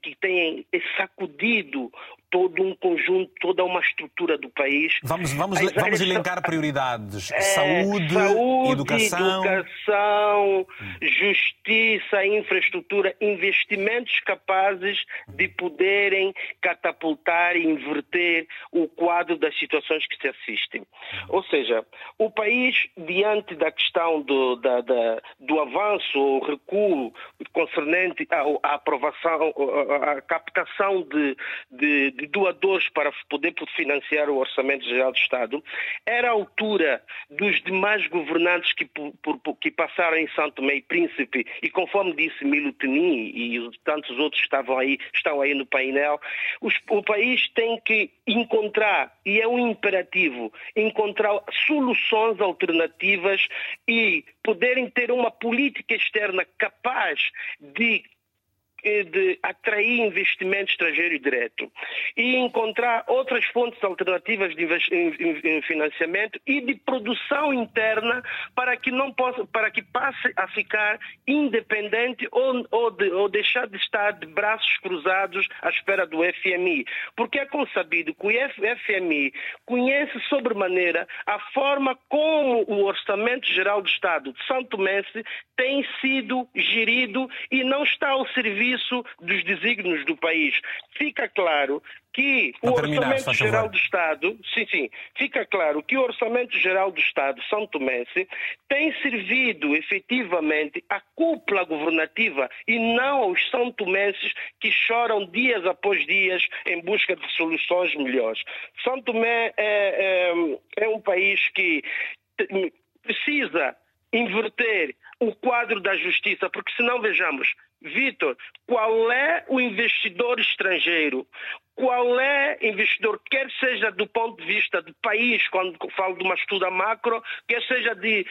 que têm sacudido todo um conjunto, toda uma estrutura do país. Vamos, vamos, vamos elencar prioridades. É, saúde, saúde, educação. educação justiça, infraestrutura, investimentos capazes de poderem catapultar e inverter o quadro das situações que se assistem. Ou seja, o país, diante da questão do, da, da, do avanço ou recuo concernente à, à aprovação, à captação de, de de doadores para poder financiar o Orçamento Geral do Estado, era a altura dos demais governantes que, por, que passaram em Santo Tomé e Príncipe, e conforme disse Milo Teni e tantos outros estavam aí, estão aí no painel, os, o país tem que encontrar, e é um imperativo, encontrar soluções alternativas e poderem ter uma política externa capaz de de atrair investimento estrangeiro direto e encontrar outras fontes alternativas de financiamento e de produção interna para que não possa, para que passe a ficar independente ou, ou, de, ou deixar de estar de braços cruzados à espera do FMI, porque é consabido que o FMI conhece sobremaneira a forma como o Orçamento Geral do Estado de São Tomé tem sido gerido e não está ao serviço serviço dos desígnios do país. Fica claro que o terminar, Orçamento Geral do Estado, sim, sim, fica claro que o Orçamento Geral do Estado, São Tomense, tem servido efetivamente à cúpula governativa e não aos São Tomenses que choram dias após dias em busca de soluções melhores. São Tomé é, é, é um país que precisa inverter o quadro da justiça, porque senão vejamos, Vitor, qual é o investidor estrangeiro? Qual é investidor, quer seja do ponto de vista do país, quando falo de uma estuda macro, quer seja de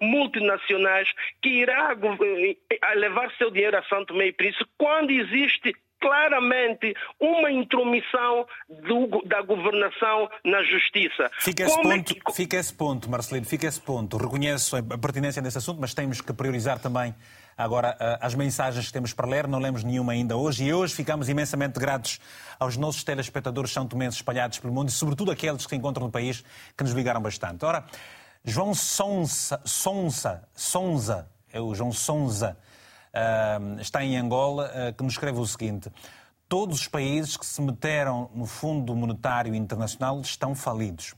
multinacionais, que irá eh, levar seu dinheiro a Santo Meio Príncipe quando existe claramente uma intromissão do, da governação na justiça. Fica esse, Como ponto, é que... fica esse ponto, Marcelino, fica esse ponto. Reconheço a pertinência desse assunto, mas temos que priorizar também Agora, eh, as mensagens que temos para ler, não lemos nenhuma ainda hoje, e hoje ficamos imensamente gratos aos nossos telespectadores são tomenses espalhados pelo mundo e, sobretudo, aqueles que se encontram no país, que nos ligaram bastante. Ora, João Sonsa, Sonsa, Sonza, é o João Sonza, uh, está em Angola, uh, que nos escreve o seguinte: Todos os países que se meteram no Fundo Monetário Internacional estão falidos.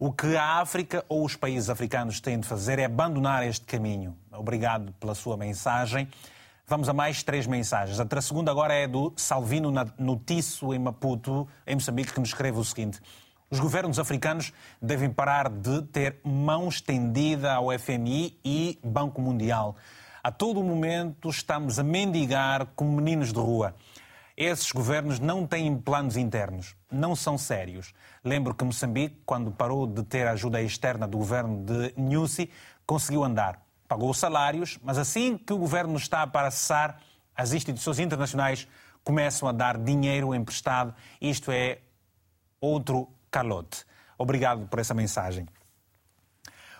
O que a África ou os países africanos têm de fazer é abandonar este caminho. Obrigado pela sua mensagem. Vamos a mais três mensagens. A segunda agora é do Salvino Notício em Maputo, em Moçambique, que nos escreve o seguinte. Os governos africanos devem parar de ter mão estendida ao FMI e Banco Mundial. A todo momento estamos a mendigar como meninos de rua. Esses governos não têm planos internos, não são sérios. Lembro que Moçambique, quando parou de ter ajuda externa do governo de Nussi, conseguiu andar. Pagou salários, mas assim que o governo está para cessar, as instituições internacionais começam a dar dinheiro emprestado. Isto é outro calote. Obrigado por essa mensagem.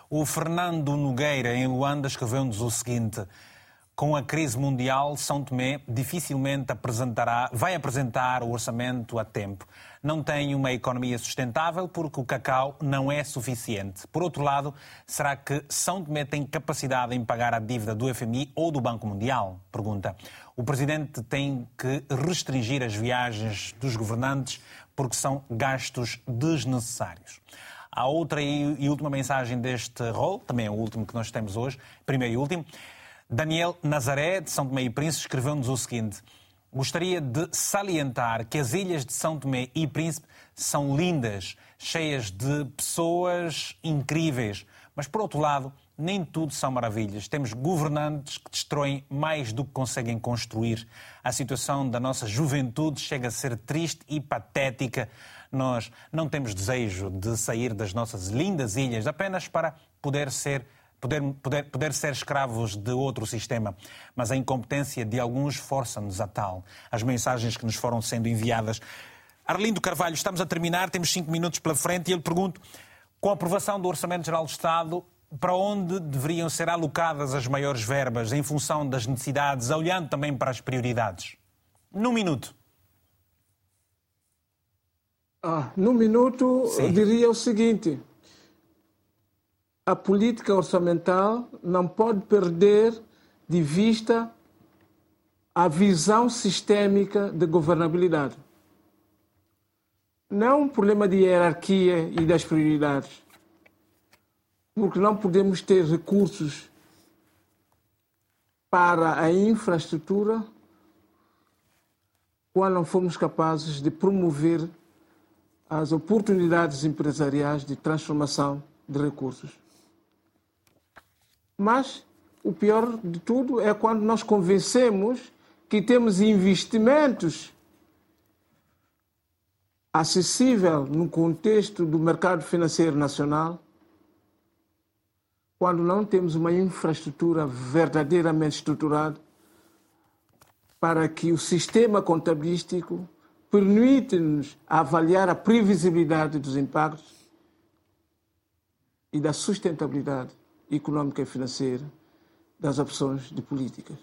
O Fernando Nogueira, em Luanda, escreveu-nos o seguinte: com a crise mundial, São Tomé dificilmente apresentará, vai apresentar o orçamento a tempo. Não tem uma economia sustentável porque o cacau não é suficiente. Por outro lado, será que São Tomé tem capacidade em pagar a dívida do FMI ou do Banco Mundial? Pergunta. O presidente tem que restringir as viagens dos governantes porque são gastos desnecessários. A outra e última mensagem deste rol, também é o último que nós temos hoje, primeiro e último. Daniel Nazaré, de São Tomé e Príncipe, escreveu-nos o seguinte: Gostaria de salientar que as ilhas de São Tomé e Príncipe são lindas, cheias de pessoas incríveis, mas por outro lado, nem tudo são maravilhas. Temos governantes que destroem mais do que conseguem construir. A situação da nossa juventude chega a ser triste e patética. Nós não temos desejo de sair das nossas lindas ilhas apenas para poder ser poder, poder, poder ser escravos de outro sistema, mas a incompetência de alguns força-nos a tal. As mensagens que nos foram sendo enviadas. Arlindo Carvalho, estamos a terminar, temos cinco minutos pela frente e eu lhe pergunto, com a aprovação do Orçamento Geral do Estado, para onde deveriam ser alocadas as maiores verbas em função das necessidades, olhando também para as prioridades? Num minuto. Ah, num minuto, Sim. diria o seguinte: a política orçamental não pode perder de vista a visão sistêmica de governabilidade. Não é um problema de hierarquia e das prioridades porque não podemos ter recursos para a infraestrutura quando não formos capazes de promover as oportunidades empresariais de transformação de recursos. Mas o pior de tudo é quando nós convencemos que temos investimentos acessível no contexto do mercado financeiro nacional quando não temos uma infraestrutura verdadeiramente estruturada para que o sistema contabilístico permita-nos avaliar a previsibilidade dos impactos e da sustentabilidade económica e financeira das opções de políticas.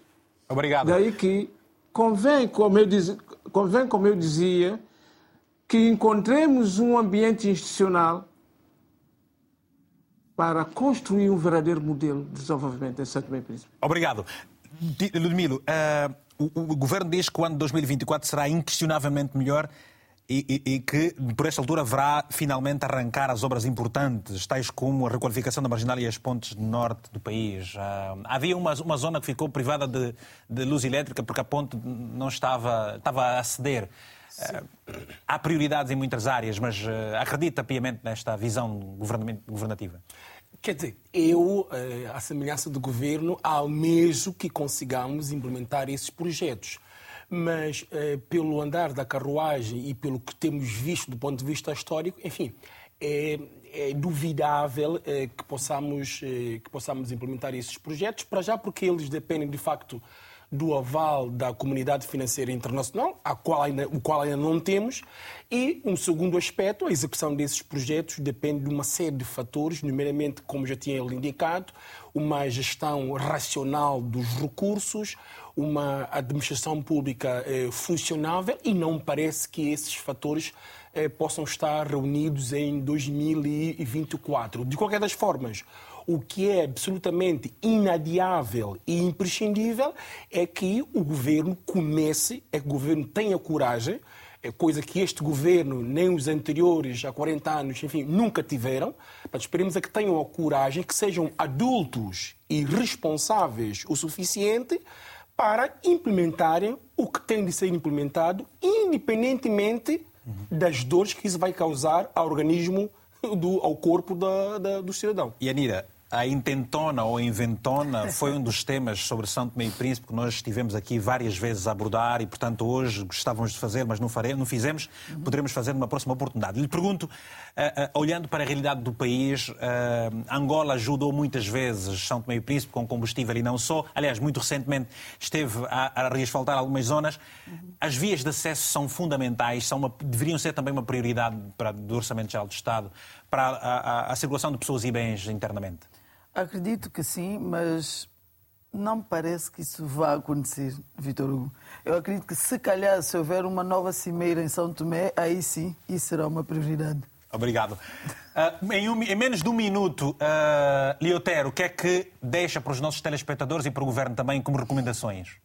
Obrigado. Daí que convém, como eu, diz, convém, como eu dizia, que encontremos um ambiente institucional para construir um verdadeiro modelo de desenvolvimento em Santo Tomé e Príncipe. Obrigado. Ludmilo, uh, o, o, governo diz que o ano de 2024 será inquestionavelmente melhor e, e, e, que, por esta altura, haverá finalmente arrancar as obras importantes, tais como a requalificação da marginal e as pontes norte do país. Uh, havia uma, uma zona que ficou privada de, de, luz elétrica porque a ponte não estava, estava a ceder. Uh, há prioridades em muitas áreas, mas uh, acredita piamente nesta visão governativa? Quer dizer, eu, uh, à semelhança do governo, almejo que consigamos implementar esses projetos. Mas, pelo andar da carruagem e pelo que temos visto do ponto de vista histórico, enfim, é, é duvidável que, possamos, que possamos implementar esses projetos, para já porque eles dependem, de facto, do aval da comunidade financeira internacional, a qual ainda, o qual ainda não temos, e um segundo aspecto, a execução desses projetos depende de uma série de fatores, nomeadamente, como já tinha indicado, uma gestão racional dos recursos, uma administração pública eh, funcionável e não parece que esses fatores eh, possam estar reunidos em 2024. De qualquer das formas, o que é absolutamente inadiável e imprescindível é que o governo comece, é que o governo tenha coragem, é coisa que este governo, nem os anteriores, há 40 anos, enfim, nunca tiveram. Mas esperemos é que tenham a coragem, que sejam adultos e responsáveis o suficiente para implementarem o que tem de ser implementado, independentemente das dores que isso vai causar ao organismo, do, ao corpo da, da, do cidadão. E Anira, a intentona ou inventona foi um dos temas sobre Tomé e Príncipe que nós estivemos aqui várias vezes a abordar e, portanto, hoje gostávamos de fazer, mas não, faremos, não fizemos. Poderemos fazer numa próxima oportunidade. Lhe pergunto, uh, uh, olhando para a realidade do país, uh, Angola ajudou muitas vezes Tomé e Príncipe com combustível e não só. Aliás, muito recentemente esteve a, a reasfaltar algumas zonas. As vias de acesso são fundamentais, são uma, deveriam ser também uma prioridade para, do Orçamento Geral do Estado para a, a, a circulação de pessoas e bens internamente. Acredito que sim, mas não me parece que isso vá acontecer, Vitor Hugo. Eu acredito que se calhar se houver uma nova cimeira em São Tomé, aí sim, isso será uma prioridade. Obrigado. Uh, em, um, em, menos de um minuto, uh, Liotero, o que é que deixa para os nossos telespectadores e para o Governo também como recomendações?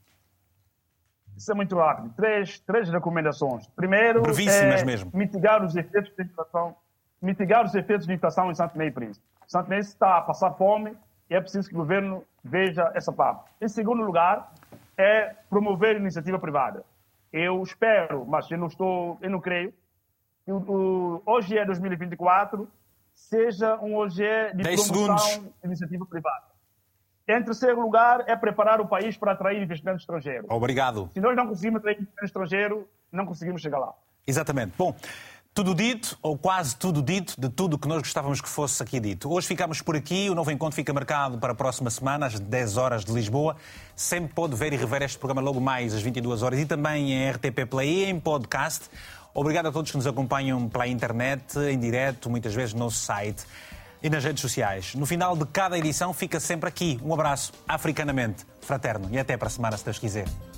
Isso é muito rápido. Três, três recomendações. Primeiro, Brevíssimas é mesmo. mitigar os efeitos de inflação, mitigar os efeitos de inflação em Santo Tomé e Príncipe. Tomé está a passar fome e é preciso que o governo veja essa parte. Em segundo lugar, é promover iniciativa privada. Eu espero, mas eu não estou, eu não creio, que o, hoje é 2024 seja um hoje de promoção de iniciativa privada. Em terceiro lugar, é preparar o país para atrair investimento estrangeiro. Obrigado. Se nós não conseguimos atrair investimento estrangeiro, não conseguimos chegar lá. Exatamente. Bom, Tudo dito, ou quase tudo dito, de tudo que nós gostávamos que fosse aqui dito. Hoje ficamos por aqui, o novo encontro fica marcado para a próxima semana, às 10 horas de Lisboa. Sempre pode ver e rever este programa logo mais às 22 horas e também em RTP Play e em podcast. Obrigado a todos que nos acompanham pela internet, em direto, muitas vezes no site e nas redes sociais. No final de cada edição fica sempre aqui um abraço africanamente fraterno e até para a semana, se Deus quiser.